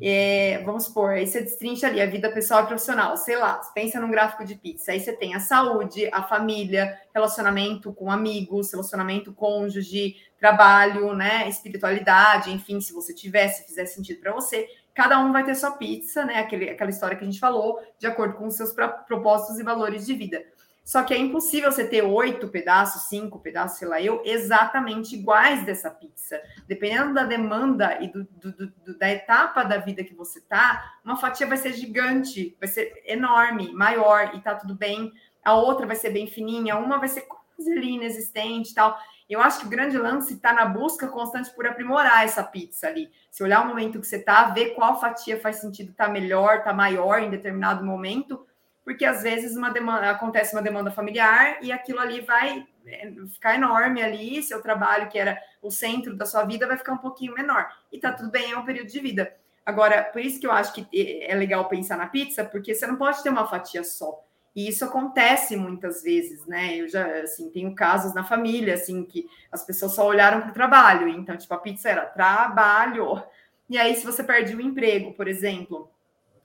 S1: É, vamos supor, aí você destrincha ali a vida pessoal e profissional, sei lá, pensa num gráfico de pizza, aí você tem a saúde, a família, relacionamento com amigos, relacionamento cônjuge, trabalho, né, espiritualidade, enfim, se você tiver, se fizer sentido para você, cada um vai ter sua pizza, né, aquele, aquela história que a gente falou, de acordo com os seus propósitos e valores de vida. Só que é impossível você ter oito pedaços, cinco pedaços, sei lá, eu, exatamente iguais dessa pizza. Dependendo da demanda e do, do, do, da etapa da vida que você tá, uma fatia vai ser gigante, vai ser enorme, maior, e tá tudo bem. A outra vai ser bem fininha, uma vai ser quase ali inexistente e tal. Eu acho que o grande lance está na busca constante por aprimorar essa pizza ali. Se olhar o momento que você tá, ver qual fatia faz sentido tá melhor, tá maior em determinado momento porque às vezes uma demanda, acontece uma demanda familiar e aquilo ali vai é, ficar enorme ali, seu trabalho, que era o centro da sua vida, vai ficar um pouquinho menor. E tá tudo bem, é um período de vida. Agora, por isso que eu acho que é, é legal pensar na pizza, porque você não pode ter uma fatia só. E isso acontece muitas vezes, né? Eu já, assim, tenho casos na família, assim, que as pessoas só olharam para o trabalho. Então, tipo, a pizza era trabalho. E aí, se você perde o emprego, por exemplo,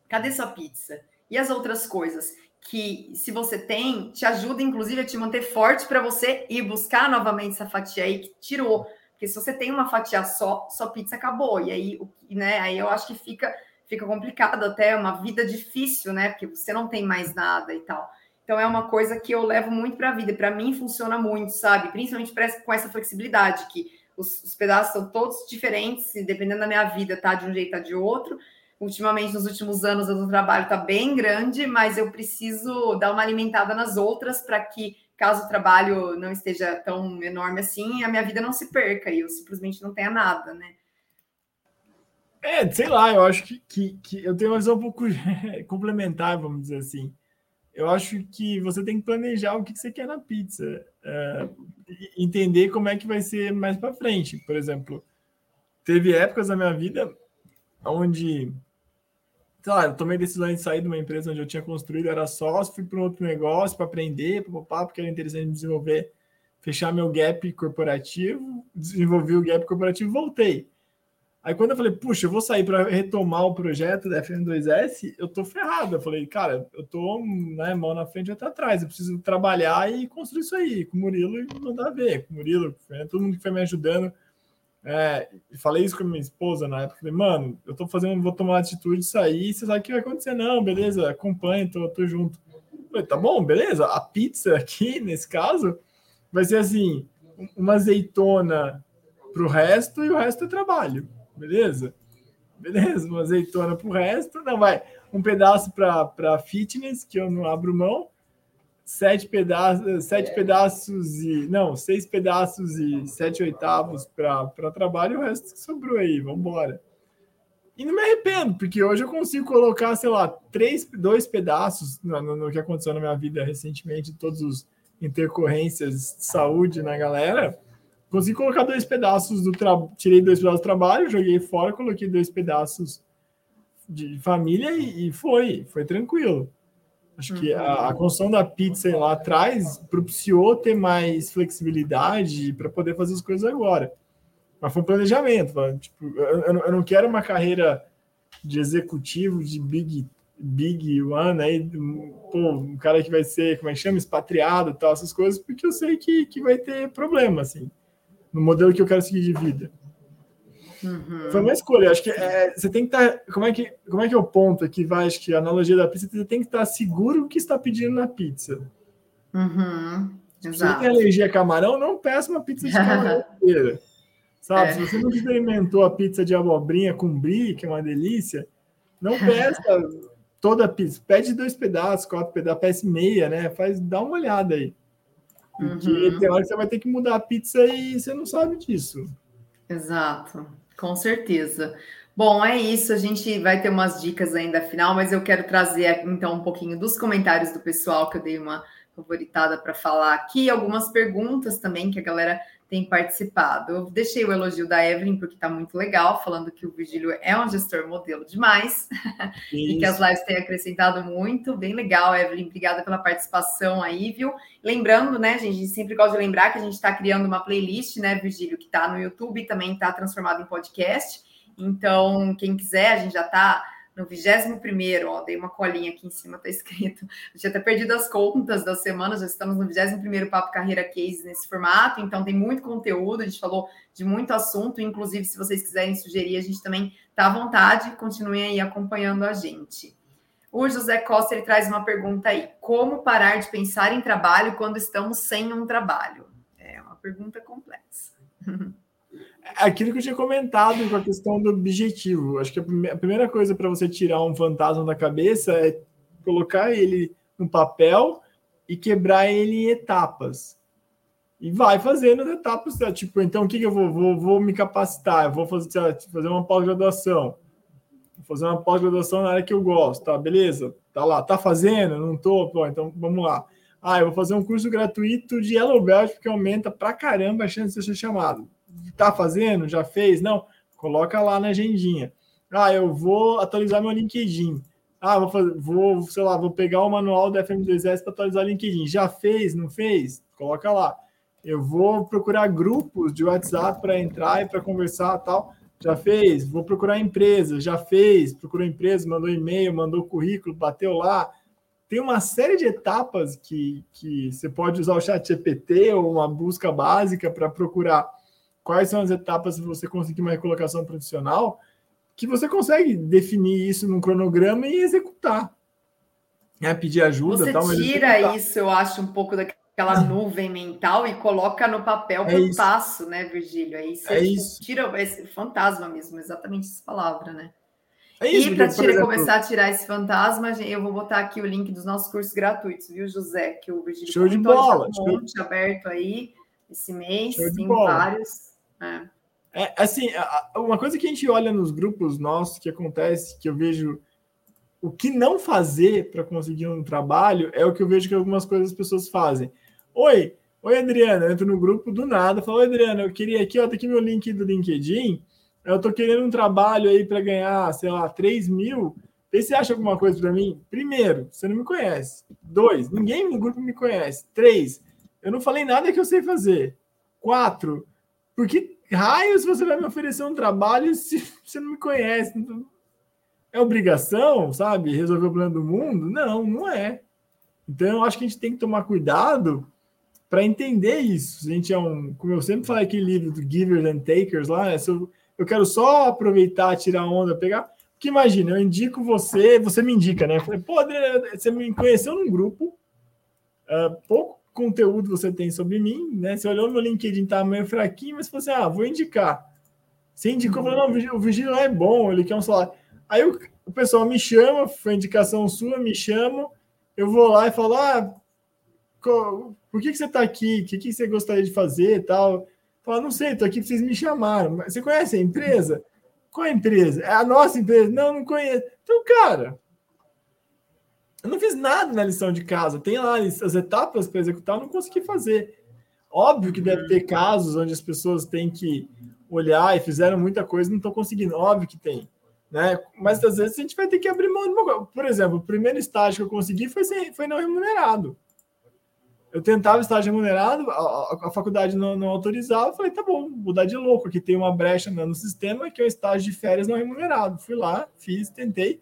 S1: cadê sua pizza? E as outras coisas que, se você tem, te ajuda, inclusive, a te manter forte para você ir buscar novamente essa fatia aí que tirou. Porque se você tem uma fatia só, sua pizza acabou. E aí, né, aí eu acho que fica, fica complicado até, uma vida difícil, né? Porque você não tem mais nada e tal. Então é uma coisa que eu levo muito para a vida. Para mim funciona muito, sabe? Principalmente com essa flexibilidade, que os, os pedaços são todos diferentes, dependendo da minha vida, tá? De um jeito a de outro ultimamente, nos últimos anos, o trabalho está bem grande, mas eu preciso dar uma alimentada nas outras para que, caso o trabalho não esteja tão enorme assim, a minha vida não se perca e eu simplesmente não tenha nada, né?
S2: É, sei lá, eu acho que, que, que eu tenho uma visão um pouco complementar, vamos dizer assim. Eu acho que você tem que planejar o que você quer na pizza, é, entender como é que vai ser mais para frente. Por exemplo, teve épocas na minha vida onde sei lá, eu tomei decisão de sair de uma empresa onde eu tinha construído, era sócio, fui para um outro negócio para aprender, papapá, porque era interessante desenvolver, fechar meu gap corporativo, desenvolvi o gap corporativo voltei. Aí quando eu falei, puxa, eu vou sair para retomar o projeto da FM2S, eu tô ferrado. Eu falei, cara, eu tô né, mão na frente e outra atrás. Eu preciso trabalhar e construir isso aí. Com o Murilo e mandar ver. Com o Murilo, todo mundo que foi me ajudando é, falei isso com a minha esposa na época. Falei, mano, eu tô fazendo, vou tomar atitude de sair, você sabe o que vai acontecer? Não, beleza, acompanha, tô, tô junto. Falei, tá bom, beleza. A pizza aqui, nesse caso, vai ser assim: uma azeitona pro resto e o resto é trabalho, beleza? Beleza, uma azeitona pro resto, não vai. Um pedaço para fitness, que eu não abro mão, sete pedaços, sete pedaços e não, seis pedaços e sete oitavos para trabalho o resto sobrou aí, vamos embora. E não me arrependo, porque hoje eu consigo colocar, sei lá, três, dois pedaços no, no, no que aconteceu na minha vida recentemente, todos os intercorrências de saúde na galera. Consegui colocar dois pedaços do trabalho, tirei dois pedaços do trabalho, joguei fora, coloquei dois pedaços de família e, e foi, foi tranquilo. Acho que a, a construção da pizza lá atrás propiciou ter mais flexibilidade para poder fazer as coisas agora. Mas foi um planejamento. Tipo, eu, eu, não quero uma carreira de executivo de Big Big One, aí, pô, um cara que vai ser, como é que chama, expatriado tal, essas coisas, porque eu sei que, que vai ter problema, assim, no modelo que eu quero seguir de vida. Uhum. Foi uma escolha. Acho que é, você tem que estar. Tá, como é que, como é que é o ponto aqui? Vai, acho que a analogia da pizza, você tem que estar seguro o que está pedindo na pizza.
S1: Uhum.
S2: Se você tem alergia a camarão, não peça uma pizza de camarão inteira. Sabe? É. Se você não experimentou a pizza de abobrinha com brie, que é uma delícia, não peça toda a pizza. Pede dois pedaços, quatro pedaços, peça meia, né? Faz, dá uma olhada aí. Porque uhum. tem hora que você vai ter que mudar a pizza e você não sabe disso.
S1: Exato. Com certeza. Bom, é isso. A gente vai ter umas dicas ainda final, mas eu quero trazer então um pouquinho dos comentários do pessoal que eu dei uma favoritada para falar aqui, algumas perguntas também que a galera tem participado. Eu deixei o elogio da Evelyn, porque está muito legal, falando que o Virgílio é um gestor modelo demais e que as lives têm acrescentado muito. Bem legal, Evelyn. Obrigada pela participação aí, viu? Lembrando, né, gente, a gente sempre gosta de lembrar que a gente está criando uma playlist, né, Virgílio, que está no YouTube e também está transformado em podcast. Então, quem quiser, a gente já está no 21, ó, dei uma colinha aqui em cima, tá escrito. A gente até perdido as contas das semanas, já estamos no 21 Papo Carreira Case nesse formato, então tem muito conteúdo, a gente falou de muito assunto, inclusive se vocês quiserem sugerir, a gente também tá à vontade, continuem aí acompanhando a gente. O José Costa ele traz uma pergunta aí: como parar de pensar em trabalho quando estamos sem um trabalho? É uma pergunta complexa.
S2: aquilo que eu tinha comentado com a questão do objetivo. Acho que a primeira coisa para você tirar um fantasma da cabeça é colocar ele no papel e quebrar ele em etapas. E vai fazendo as etapas. Tipo, então o que, que eu vou? vou? Vou me capacitar, vou fazer, fazer uma pós-graduação. Vou fazer uma pós-graduação na área que eu gosto, tá? Beleza? Tá lá, tá fazendo? Não tô? Pô, então vamos lá. Ah, eu vou fazer um curso gratuito de Yellow Belt, porque aumenta pra caramba a chance de ser chamado Está fazendo? Já fez? Não? Coloca lá na agendinha. Ah, eu vou atualizar meu LinkedIn. Ah, vou, fazer, vou sei lá, vou pegar o manual da FM2S para atualizar o LinkedIn. Já fez? Não fez? Coloca lá. Eu vou procurar grupos de WhatsApp para entrar e para conversar tal. Já fez? Vou procurar empresa. Já fez? Procurou empresa, mandou e-mail, mandou currículo, bateu lá. Tem uma série de etapas que, que você pode usar o chat GPT ou uma busca básica para procurar quais são as etapas para você conseguir uma recolocação profissional, que você consegue definir isso num cronograma e executar. É, pedir ajuda.
S1: Você
S2: tal,
S1: tira isso, eu acho, um pouco daquela ah. nuvem mental e coloca no papel é por passo, né, Virgílio? Aí você é isso. tira esse fantasma mesmo, exatamente essa palavra, né? É isso, e para começar a tirar esse fantasma, eu vou botar aqui o link dos nossos cursos gratuitos, viu, José? Que o Virgílio
S2: Show de bola.
S1: um monte aberto aí esse mês, tem vários. É.
S2: é. assim, uma coisa que a gente olha nos grupos nossos que acontece, que eu vejo o que não fazer para conseguir um trabalho é o que eu vejo que algumas coisas as pessoas fazem. Oi, oi Adriana, eu entro no grupo do nada, falo, Adriana, eu queria aqui, ó, tá aqui meu link do LinkedIn, eu tô querendo um trabalho aí para ganhar, sei lá, 3 mil. Vê se acha alguma coisa para mim. Primeiro, você não me conhece. Dois, ninguém no grupo me conhece. Três, eu não falei nada que eu sei fazer. Quatro, por que raios você vai me oferecer um trabalho se você não me conhece? É obrigação, sabe? Resolver o problema do mundo? Não, não é. Então, eu acho que a gente tem que tomar cuidado para entender isso. A gente é um, como eu sempre falei aquele livro do Givers and Takers lá, né? eu, eu quero só aproveitar, tirar onda, pegar. Porque imagina, eu indico você, você me indica, né? Eu falei, pô, Adriana, você me conheceu num grupo, uh, pouco conteúdo você tem sobre mim, né? Você olhou meu LinkedIn, tá meio fraquinho, mas você, ah, vou indicar. Você indicou, falou, não, o Vigílio é bom, ele quer um salário. Aí o, o pessoal me chama, foi indicação sua, me chama, eu vou lá e falo, ah, por que, que você está aqui? O que, que você gostaria de fazer tal? Fala, não sei, tô aqui vocês me chamaram. Você conhece a empresa? Qual a empresa? É a nossa empresa? Não, não conheço. Então, cara, eu não fiz nada na lição de casa. Tem lá as etapas para executar, eu não consegui fazer. Óbvio que deve ter casos onde as pessoas têm que olhar e fizeram muita coisa e não estão conseguindo. Óbvio que tem. Né? Mas às vezes a gente vai ter que abrir mão de uma coisa. Por exemplo, o primeiro estágio que eu consegui foi, sem, foi não remunerado. eu tentava estágio remunerado, a, a, faculdade não, não, autorizava, eu falei, tá bom, vou dar de louco, aqui tem uma brecha no sistema que é o estágio de férias não remunerado. Fui lá, fiz, tentei,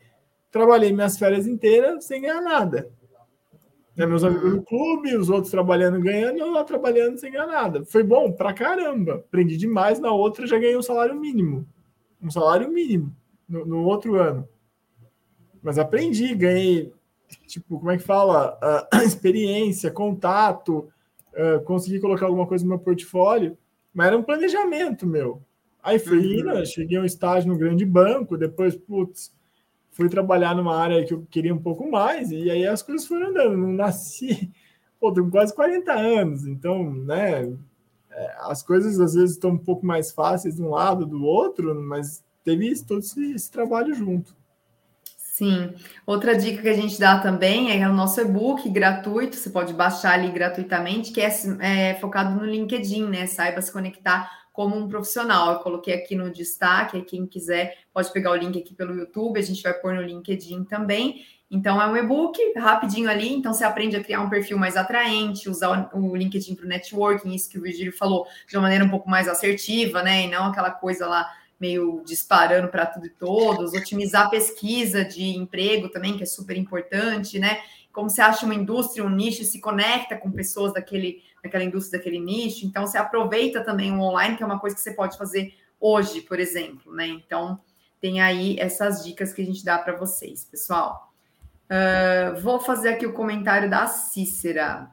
S2: trabalhei minhas férias inteiras sem ganhar nada. Né, meus amigos no clube, os outros trabalhando ganhando, eu lá trabalhando sem ganhar nada. Foi bom pra caramba. Aprendi demais. Na outra já ganhei um salário mínimo. Um salário mínimo no, no outro ano. Mas aprendi, ganhei tipo, como é que fala? Uh, experiência, contato, uh, consegui colocar alguma coisa no meu portfólio, mas era um planejamento meu. Aí fui uhum. cheguei a um estágio no grande banco, depois, putz, fui trabalhar numa área que eu queria um pouco mais, e aí as coisas foram andando. Não nasci, pô, tenho quase 40 anos, então, né, é, as coisas às vezes estão um pouco mais fáceis de um lado, do outro, mas teve todo esse, esse trabalho junto.
S1: Sim. Outra dica que a gente dá também é o nosso e-book gratuito, você pode baixar ali gratuitamente, que é, é, focado no LinkedIn, né? Saiba se conectar como um profissional. Eu coloquei aqui no destaque, quem quiser pode pegar o link aqui pelo YouTube, a gente vai pôr no LinkedIn também. Então, é um e-book rapidinho ali, então você aprende a criar um perfil mais atraente, usar o LinkedIn para o networking, isso que o Virgílio falou, de uma maneira um pouco mais assertiva, né? E não aquela coisa lá meio disparando para tudo e todos, otimizar a pesquisa de emprego também, que é super importante, né? Como você acha uma indústria, um nicho, se conecta com pessoas daquele, daquela indústria, daquele nicho, então você aproveita também o online, que é uma coisa que você pode fazer hoje, por exemplo, né? Então, tem aí essas dicas que a gente dá para vocês, pessoal. Uh, vou fazer aqui o comentário da Cícera,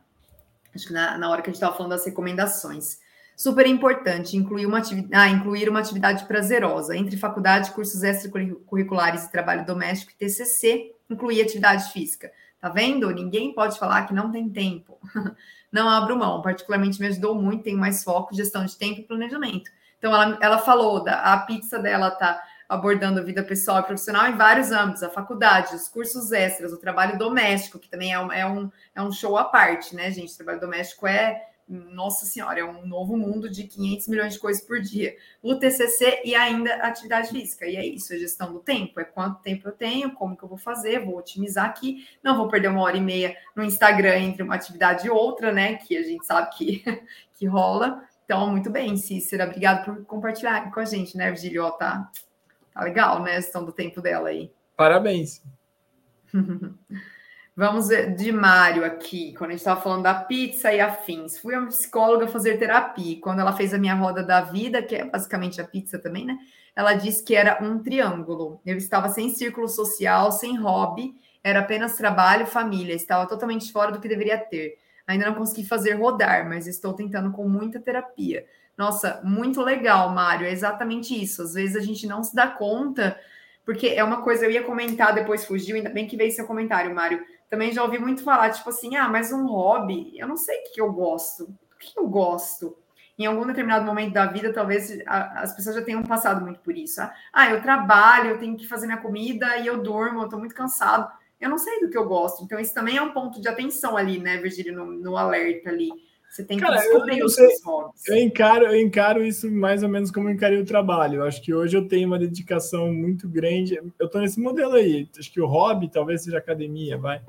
S1: acho que na, na hora que a gente estava falando das recomendações. Super importante incluir uma, ah, incluir uma atividade prazerosa. Entre faculdade, cursos extracurriculares e trabalho doméstico e TCC, incluir atividade física. Tá vendo? Ninguém pode falar que não tem tempo. Não abro mão. Particularmente me ajudou muito, tenho mais foco, gestão de tempo e planejamento. Então, ela, ela falou, da, a pizza dela tá abordando a vida pessoal e profissional em vários âmbitos, a faculdade, os cursos extras, o trabalho doméstico, que também é um, é um, é um show à parte, né, gente? O trabalho doméstico é nossa senhora, é um novo mundo de 500 milhões de coisas por dia. O TCC e ainda atividade física. E é isso, a gestão do tempo. É quanto tempo eu tenho, como que eu vou fazer, vou otimizar aqui. Não vou perder uma hora e meia no Instagram entre uma atividade e outra, né? Que a gente sabe que, que rola. Então, muito bem, Cícera. Obrigado por compartilhar com a gente, né, Virgílio? Tá, tá legal, né? A gestão do tempo dela aí.
S2: Parabéns.
S1: Vamos de Mário aqui, quando a gente estava falando da pizza e afins. Fui a uma psicóloga fazer terapia. Quando ela fez a minha roda da vida, que é basicamente a pizza também, né? Ela disse que era um triângulo. Eu estava sem círculo social, sem hobby, era apenas trabalho, família. Estava totalmente fora do que deveria ter. Ainda não consegui fazer rodar, mas estou tentando com muita terapia. Nossa, muito legal, Mário. É exatamente isso. Às vezes a gente não se dá conta, porque é uma coisa, eu ia comentar, depois fugiu, ainda bem que veio seu comentário, Mário também já ouvi muito falar, tipo assim, ah, mas um hobby, eu não sei o que eu gosto. O que eu gosto? Em algum determinado momento da vida, talvez as pessoas já tenham passado muito por isso. Ah, eu trabalho, eu tenho que fazer minha comida e eu durmo, eu tô muito cansado. Eu não sei do que eu gosto. Então, isso também é um ponto de atenção ali, né, Virgílio, no, no alerta ali. Você tem que Cara, descobrir eu, os seus hobbies.
S2: Eu encaro, eu encaro isso mais ou menos como eu encarei o trabalho. Eu acho que hoje eu tenho uma dedicação muito grande. Eu estou nesse modelo aí. Acho que o hobby talvez seja academia, vai,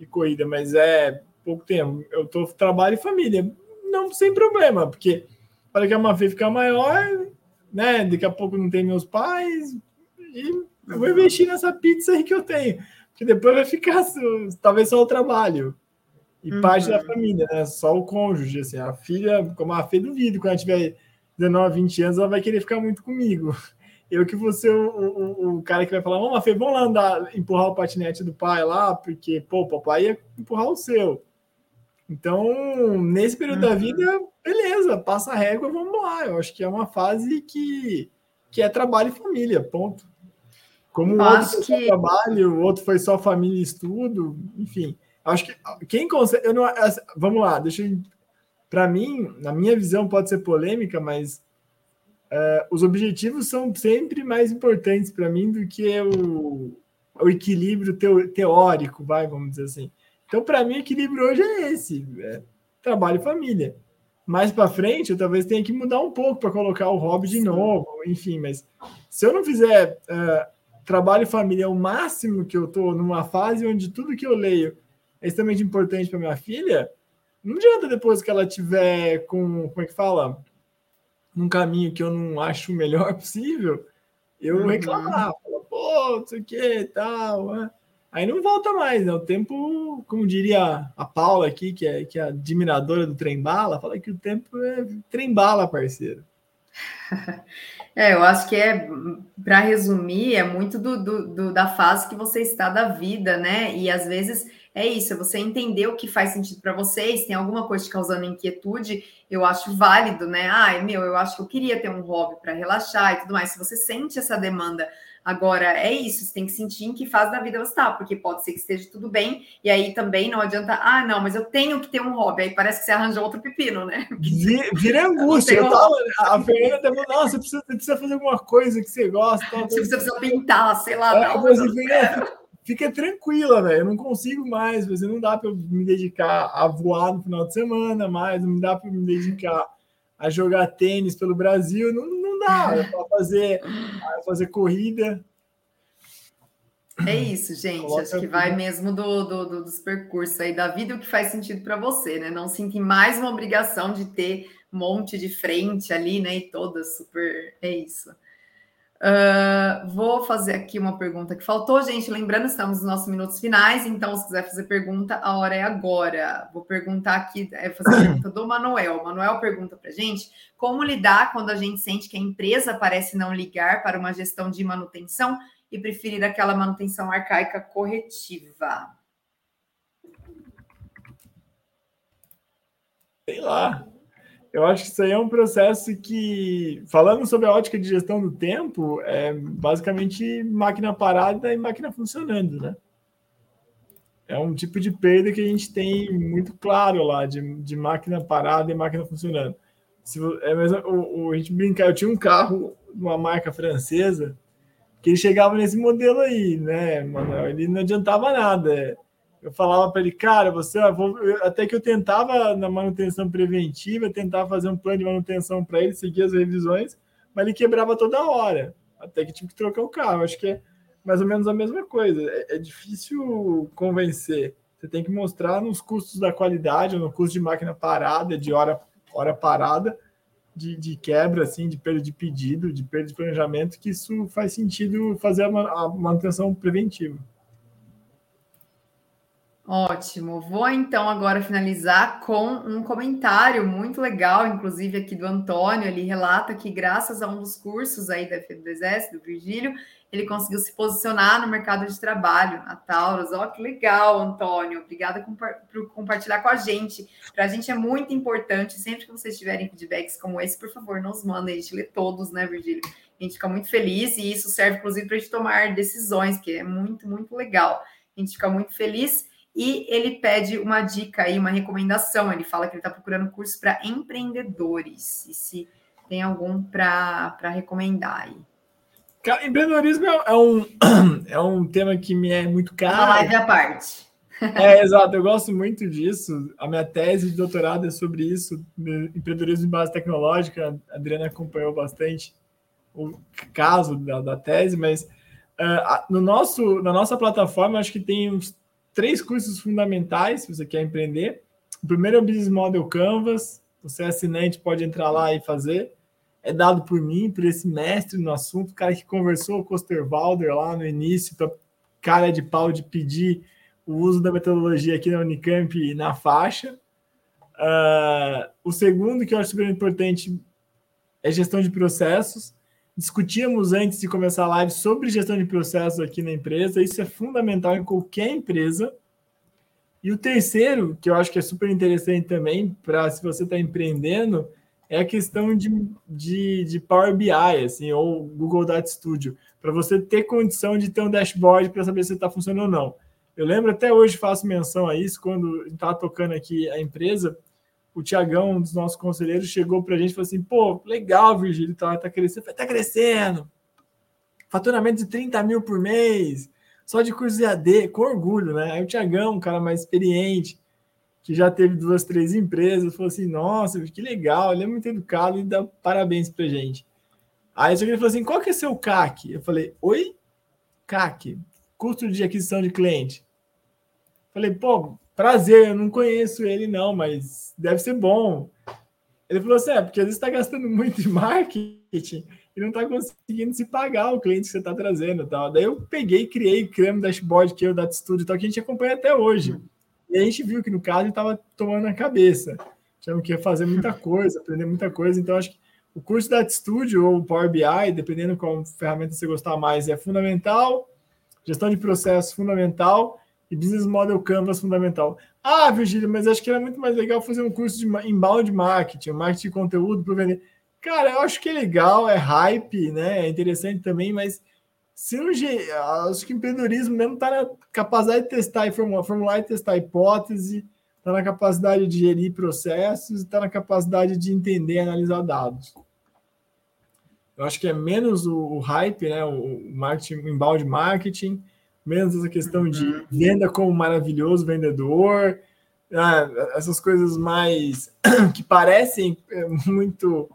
S2: e corrida, mas é pouco tempo. Eu tô trabalho e família. Não sem problema, porque para que a Mafê ficar maior, né? Daqui a pouco não tem meus pais e eu vou investir nessa pizza aí que eu tenho. Porque depois vai ficar talvez só o trabalho e uhum. parte da família, né? Só o cônjuge, assim, a filha, como a Fê duvido, quando ela tiver 19, 20 anos, ela vai querer ficar muito comigo. Eu que vou ser o, o, o cara que vai falar, vamos, Fê, vamos lá andar, empurrar o patinete do pai lá, porque, pô, o papai ia empurrar o seu. Então, nesse período uhum. da vida, beleza, passa a régua, vamos lá. Eu acho que é uma fase que, que é trabalho e família, ponto. Como o outro foi que... trabalho, o outro foi só família e estudo, enfim. Acho que quem consegue. Eu não, vamos lá, deixa eu. Para mim, na minha visão, pode ser polêmica, mas uh, os objetivos são sempre mais importantes para mim do que o, o equilíbrio teo, teórico, vai, vamos dizer assim. Então, para mim, o equilíbrio hoje é esse: é trabalho e família. Mais para frente, eu talvez tenha que mudar um pouco para colocar o hobby de novo, enfim, mas se eu não fizer uh, trabalho e família o máximo que eu estou numa fase onde tudo que eu leio é extremamente importante para minha filha, Não adianta depois que ela tiver com, como é que fala? Num caminho que eu não acho o melhor possível, eu uhum. reclamar. Falar, pô, não sei o que tal. Né? Aí não volta mais, né? O tempo, como diria a Paula aqui, que é, que é admiradora do trem-bala, fala que o tempo é trem-bala, parceiro.
S1: É, eu acho que é, para resumir, é muito do, do, do, da fase que você está da vida, né? E às vezes é isso, é você entender o que faz sentido para vocês, tem alguma coisa te causando inquietude, eu acho válido, né? Ai, meu, eu acho que eu queria ter um hobby para relaxar e tudo mais. Se você sente essa demanda Agora, é isso, você tem que sentir em que fase da vida você está, porque pode ser que esteja tudo bem, e aí também não adianta, ah, não, mas eu tenho que ter um hobby, aí parece que você arranjou outro pepino, né?
S2: Vira angústia. Eu tava, a Fernanda nossa, você precisa, precisa, fazer alguma coisa que você gosta. Tal,
S1: você precisa pintar, sei lá.
S2: É, não, mas, não, fica, tranquila, velho, eu não consigo mais, mas não dá para me dedicar a voar no final de semana mais, não dá para me dedicar a jogar tênis pelo Brasil, não, não dá para fazer, fazer corrida.
S1: É isso, gente. Coloca Acho que vai mesmo do, do, do, dos percursos aí da vida o que faz sentido para você, né? Não sinta mais uma obrigação de ter um monte de frente ali, né? E todas super. É isso. Uh, vou fazer aqui uma pergunta que faltou, gente. Lembrando, estamos nos nossos minutos finais, então, se quiser fazer pergunta, a hora é agora. Vou perguntar aqui, é fazer a pergunta do Manuel. O Manuel pergunta para gente como lidar quando a gente sente que a empresa parece não ligar para uma gestão de manutenção e preferir aquela manutenção arcaica corretiva.
S2: Sei lá. Eu acho que isso aí é um processo que, falando sobre a ótica de gestão do tempo, é basicamente máquina parada e máquina funcionando, né? É um tipo de perda que a gente tem muito claro lá, de, de máquina parada e máquina funcionando. Se, é mesmo, o, o, a gente brincar, eu tinha um carro uma marca francesa que ele chegava nesse modelo aí, né, Manuel? Ele não adiantava nada eu falava para ele, cara, você vou, até que eu tentava na manutenção preventiva, tentar fazer um plano de manutenção para ele, seguir as revisões, mas ele quebrava toda hora, até que tive que trocar o carro. Acho que é mais ou menos a mesma coisa. É, é difícil convencer. Você tem que mostrar nos custos da qualidade, no custo de máquina parada, de hora, hora parada, de, de quebra, assim, de perda de pedido, de perda de planejamento, que isso faz sentido fazer a manutenção preventiva.
S1: Ótimo. Vou então agora finalizar com um comentário muito legal, inclusive aqui do Antônio. Ele relata que, graças a um dos cursos aí da Exército, do Virgílio, ele conseguiu se posicionar no mercado de trabalho, na Taurus. Ó, que legal, Antônio. Obrigada por compartilhar com a gente. Para a gente é muito importante, sempre que vocês tiverem feedbacks como esse, por favor, nos mandem. A gente lê todos, né, Virgílio? A gente fica muito feliz e isso serve, inclusive, para a gente tomar decisões, que é muito, muito legal. A gente fica muito feliz. E ele pede uma dica aí, uma recomendação. Ele fala que ele está procurando curso para empreendedores. E se tem algum para recomendar aí.
S2: Empreendedorismo é, é um, é um tema que me é muito caro. Uma
S1: live à parte.
S2: É, exato, eu gosto muito disso. A minha tese de doutorado é sobre isso, empreendedorismo em base tecnológica. A Adriana acompanhou bastante o caso da, da tese, mas uh, no nosso, na nossa plataforma, acho que tem uns três cursos fundamentais se você quer empreender. O primeiro é o Business Model Canvas. Você é assinante, pode entrar lá e fazer. É dado por mim, por esse mestre no assunto, cara que conversou com o Osterwalder lá no início, para cara de pau de pedir o uso da metodologia aqui na Unicamp na faixa. Uh, o segundo, que eu acho super importante, é gestão de processos. Discutíamos antes de começar a live sobre gestão de processos aqui na empresa. Isso é fundamental em qualquer empresa. E o terceiro, que eu acho que é super interessante também, para se você está empreendendo, é a questão de, de, de, Power BI, assim, ou Google Data Studio, para você ter condição de ter um dashboard para saber se está funcionando ou não. Eu lembro até hoje, faço menção a isso, quando estava tocando aqui a empresa, o Tiagão, um dos nossos conselheiros, chegou para a gente e falou assim: pô, legal, Virgílio, tá, tá crescendo. Falei, tá crescendo. Faturamento de 30 mil por mês, só de curso EAD, com orgulho, né? Aí o Tiagão, um cara mais experiente, que já teve duas, três empresas, falou assim: nossa, que legal, ele é muito educado e dá parabéns pra gente. Aí ele falou assim: qual que é seu CAC? Eu falei: oi? CAC, custo de aquisição de cliente. Falei, pô, prazer, eu não conheço ele não, mas deve ser bom. Ele falou assim, é, porque às vezes está gastando muito em marketing e não está conseguindo se pagar o cliente que você está trazendo tal. Daí eu peguei, criei, criamos dashboard que eu da Studio tal, que a gente acompanha até hoje. E a gente viu que no caso ele estava tomando a cabeça. Tinha que fazer muita coisa, aprender muita coisa. Então, acho que o curso da Studio ou Power BI, dependendo qual ferramenta você gostar mais, é fundamental. Gestão de processo fundamental e Business Model Canvas fundamental. Ah, Virgílio, mas acho que era muito mais legal fazer um curso de inbound marketing, marketing de conteúdo para vender. Cara, eu acho que é legal, é hype, né? É interessante também, mas se no, acho que empreendedorismo mesmo está na capacidade de testar e formular, formular e testar hipótese, está na capacidade de gerir processos, está na capacidade de entender e analisar dados. Eu acho que é menos o, o hype, né? O, marketing, o inbound marketing, menos essa questão uhum. de venda como maravilhoso vendedor, ah, essas coisas mais que parecem é, muito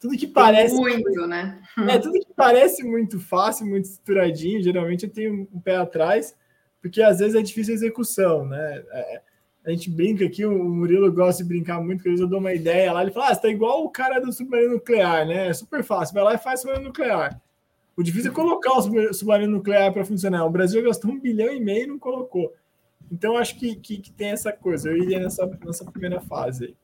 S2: tudo que parece
S1: muito, né?
S2: É, tudo que parece muito fácil, muito estruturadinho, geralmente eu tenho um pé atrás, porque às vezes é difícil a execução, né? É, a gente brinca aqui, o Murilo gosta de brincar muito, porque às vezes eu dou uma ideia lá, ele fala, ah, você tá igual o cara do submarino nuclear, né? É super fácil, vai lá e faz submarino nuclear. O difícil é colocar o submarino nuclear para funcionar. O Brasil gastou um bilhão e meio e não colocou. Então, acho que, que, que, tem essa coisa. Eu iria nessa, nessa primeira fase.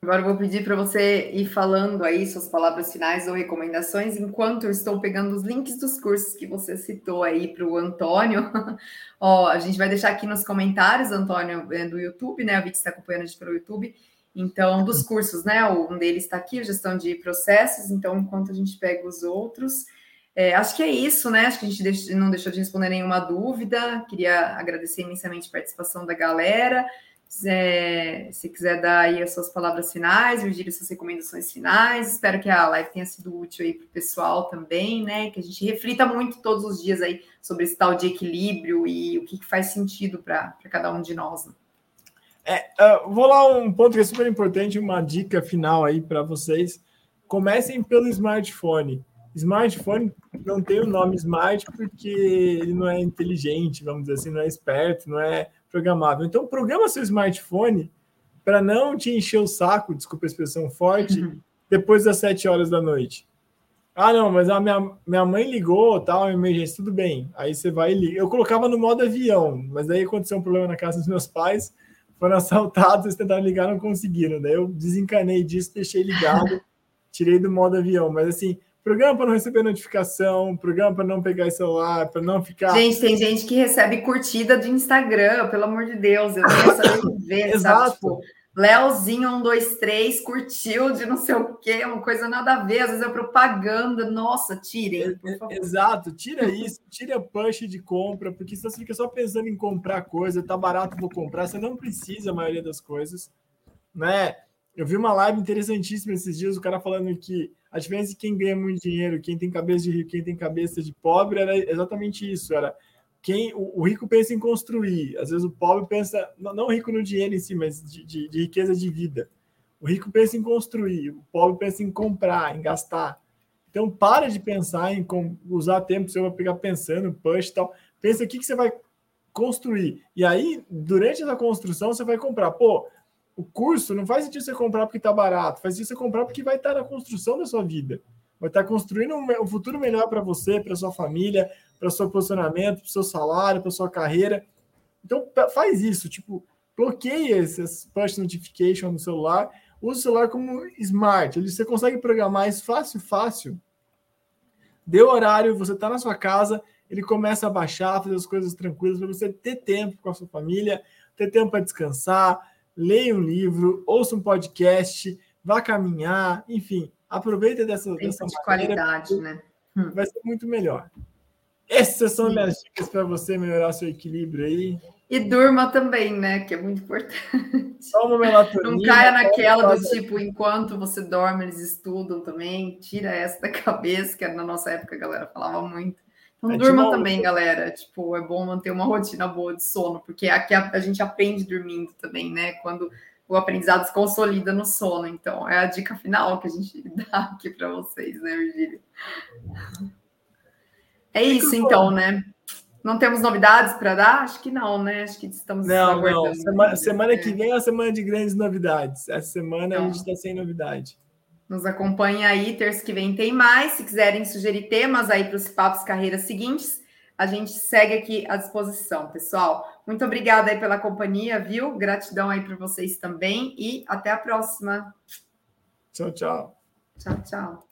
S1: Agora vou pedir para você ir falando aí suas palavras finais ou recomendações, enquanto eu estou pegando os links dos cursos que você citou aí para o Antônio. Ó, a gente vai deixar aqui nos comentários, Antônio, é do YouTube, né? A Vicky está acompanhando a gente pelo YouTube. Então, dos cursos, né? Um deles está aqui, gestão de processos. Então, enquanto a gente pega os outros, é, acho que é isso, né? Acho que a gente não deixou de responder nenhuma dúvida. Queria agradecer imensamente a participação da galera. É, se quiser dar aí as suas palavras finais, Virgílio, suas recomendações finais. Espero que a live tenha sido útil aí para o pessoal também, né? Que a gente reflita muito todos os dias aí sobre esse tal de equilíbrio e o que, que faz sentido para cada um de nós. Né?
S2: É, uh, vou lá um ponto que é super importante, uma dica final aí para vocês. Comecem pelo smartphone. Smartphone não tem o nome smart porque ele não é inteligente, vamos dizer assim, não é esperto, não é programável. Então, programa seu smartphone para não te encher o saco, desculpa a expressão forte, uhum. depois das sete horas da noite. Ah, não, mas a minha, minha mãe ligou, tal, emergência, tudo bem. Aí você vai e liga. Eu colocava no modo avião, mas aí aconteceu um problema na casa dos meus pais, foram assaltados, eles tentaram ligar, não conseguiram. Daí eu desencanei disso, deixei ligado, tirei do modo avião. Mas assim, Programa para não receber notificação, programa para não pegar celular, para não ficar.
S1: Gente, tem gente que recebe curtida do Instagram, pelo amor de Deus, eu não quero ver, Exato. Tipo, Leozinho 123 curtiu de não sei o quê, uma coisa nada a ver, às vezes é propaganda. Nossa, tirem, por
S2: favor. Exato, tira isso, tira push de compra, porque se você fica só pensando em comprar coisa, tá barato, vou comprar, você não precisa a maioria das coisas, né? Eu vi uma live interessantíssima esses dias, o cara falando que a diferença de quem ganha muito dinheiro, quem tem cabeça de rico, quem tem cabeça de pobre, era exatamente isso. Era quem o, o rico pensa em construir, às vezes o pobre pensa, não, não rico no dinheiro em si, mas de, de, de, riqueza de vida. O rico pensa em construir, o pobre pensa em comprar, em gastar. Então, para de pensar em usar tempo você vai pegar pensando, push e tal. Pensa o que, que você vai construir. E aí, durante essa construção, você vai comprar. Pô, o curso não faz sentido você comprar porque está barato, faz sentido você comprar porque vai estar na construção da sua vida. Vai estar construindo um, futuro melhor para você, para sua família, para o seu posicionamento, para o seu salário, para sua carreira. Então faz isso, tipo, bloqueia esses push notification no celular, usa o celular como smart, ele você consegue programar isso fácil, fácil. Deu horário, você está na sua casa, ele começa a baixar, fazer as coisas tranquilas para você ter tempo com a sua família, ter tempo para descansar, leia um livro, ouça um podcast, vá caminhar, enfim, aproveita dessa, dessa
S1: de qualidade, né?
S2: Hum. Vai ser muito melhor. Essas são minhas dicas para você melhorar seu equilíbrio aí.
S1: E durma também, né? Que é muito importante.
S2: Toma melatonina.
S1: Não caia naquela do tipo, enquanto você dorme, eles estudam também. Tira essa da cabeça, que na nossa época a galera falava muito. Então, é durma também, galera. Tipo, é bom manter uma rotina boa de sono, porque aqui a, a, gente aprende dormindo também, né? Quando o aprendizado se consolida no sono. Então, é a dica final que a gente dá aqui para vocês, né, Virgílio? É isso, então, né? Não temos novidades para dar? Acho que não, né? Acho que estamos
S2: Não, aguardando. não. Semana, semana que vem é a semana de grandes novidades. Essa semana então, a gente está sem novidade.
S1: Nos acompanhe aí, terça que vem tem mais. Se quiserem sugerir temas aí para os papos carreiras seguintes, a gente segue aqui à disposição, pessoal. Muito obrigada aí pela companhia, viu? Gratidão aí para vocês também e até a próxima.
S2: Tchau, tchau.
S1: Tchau, tchau.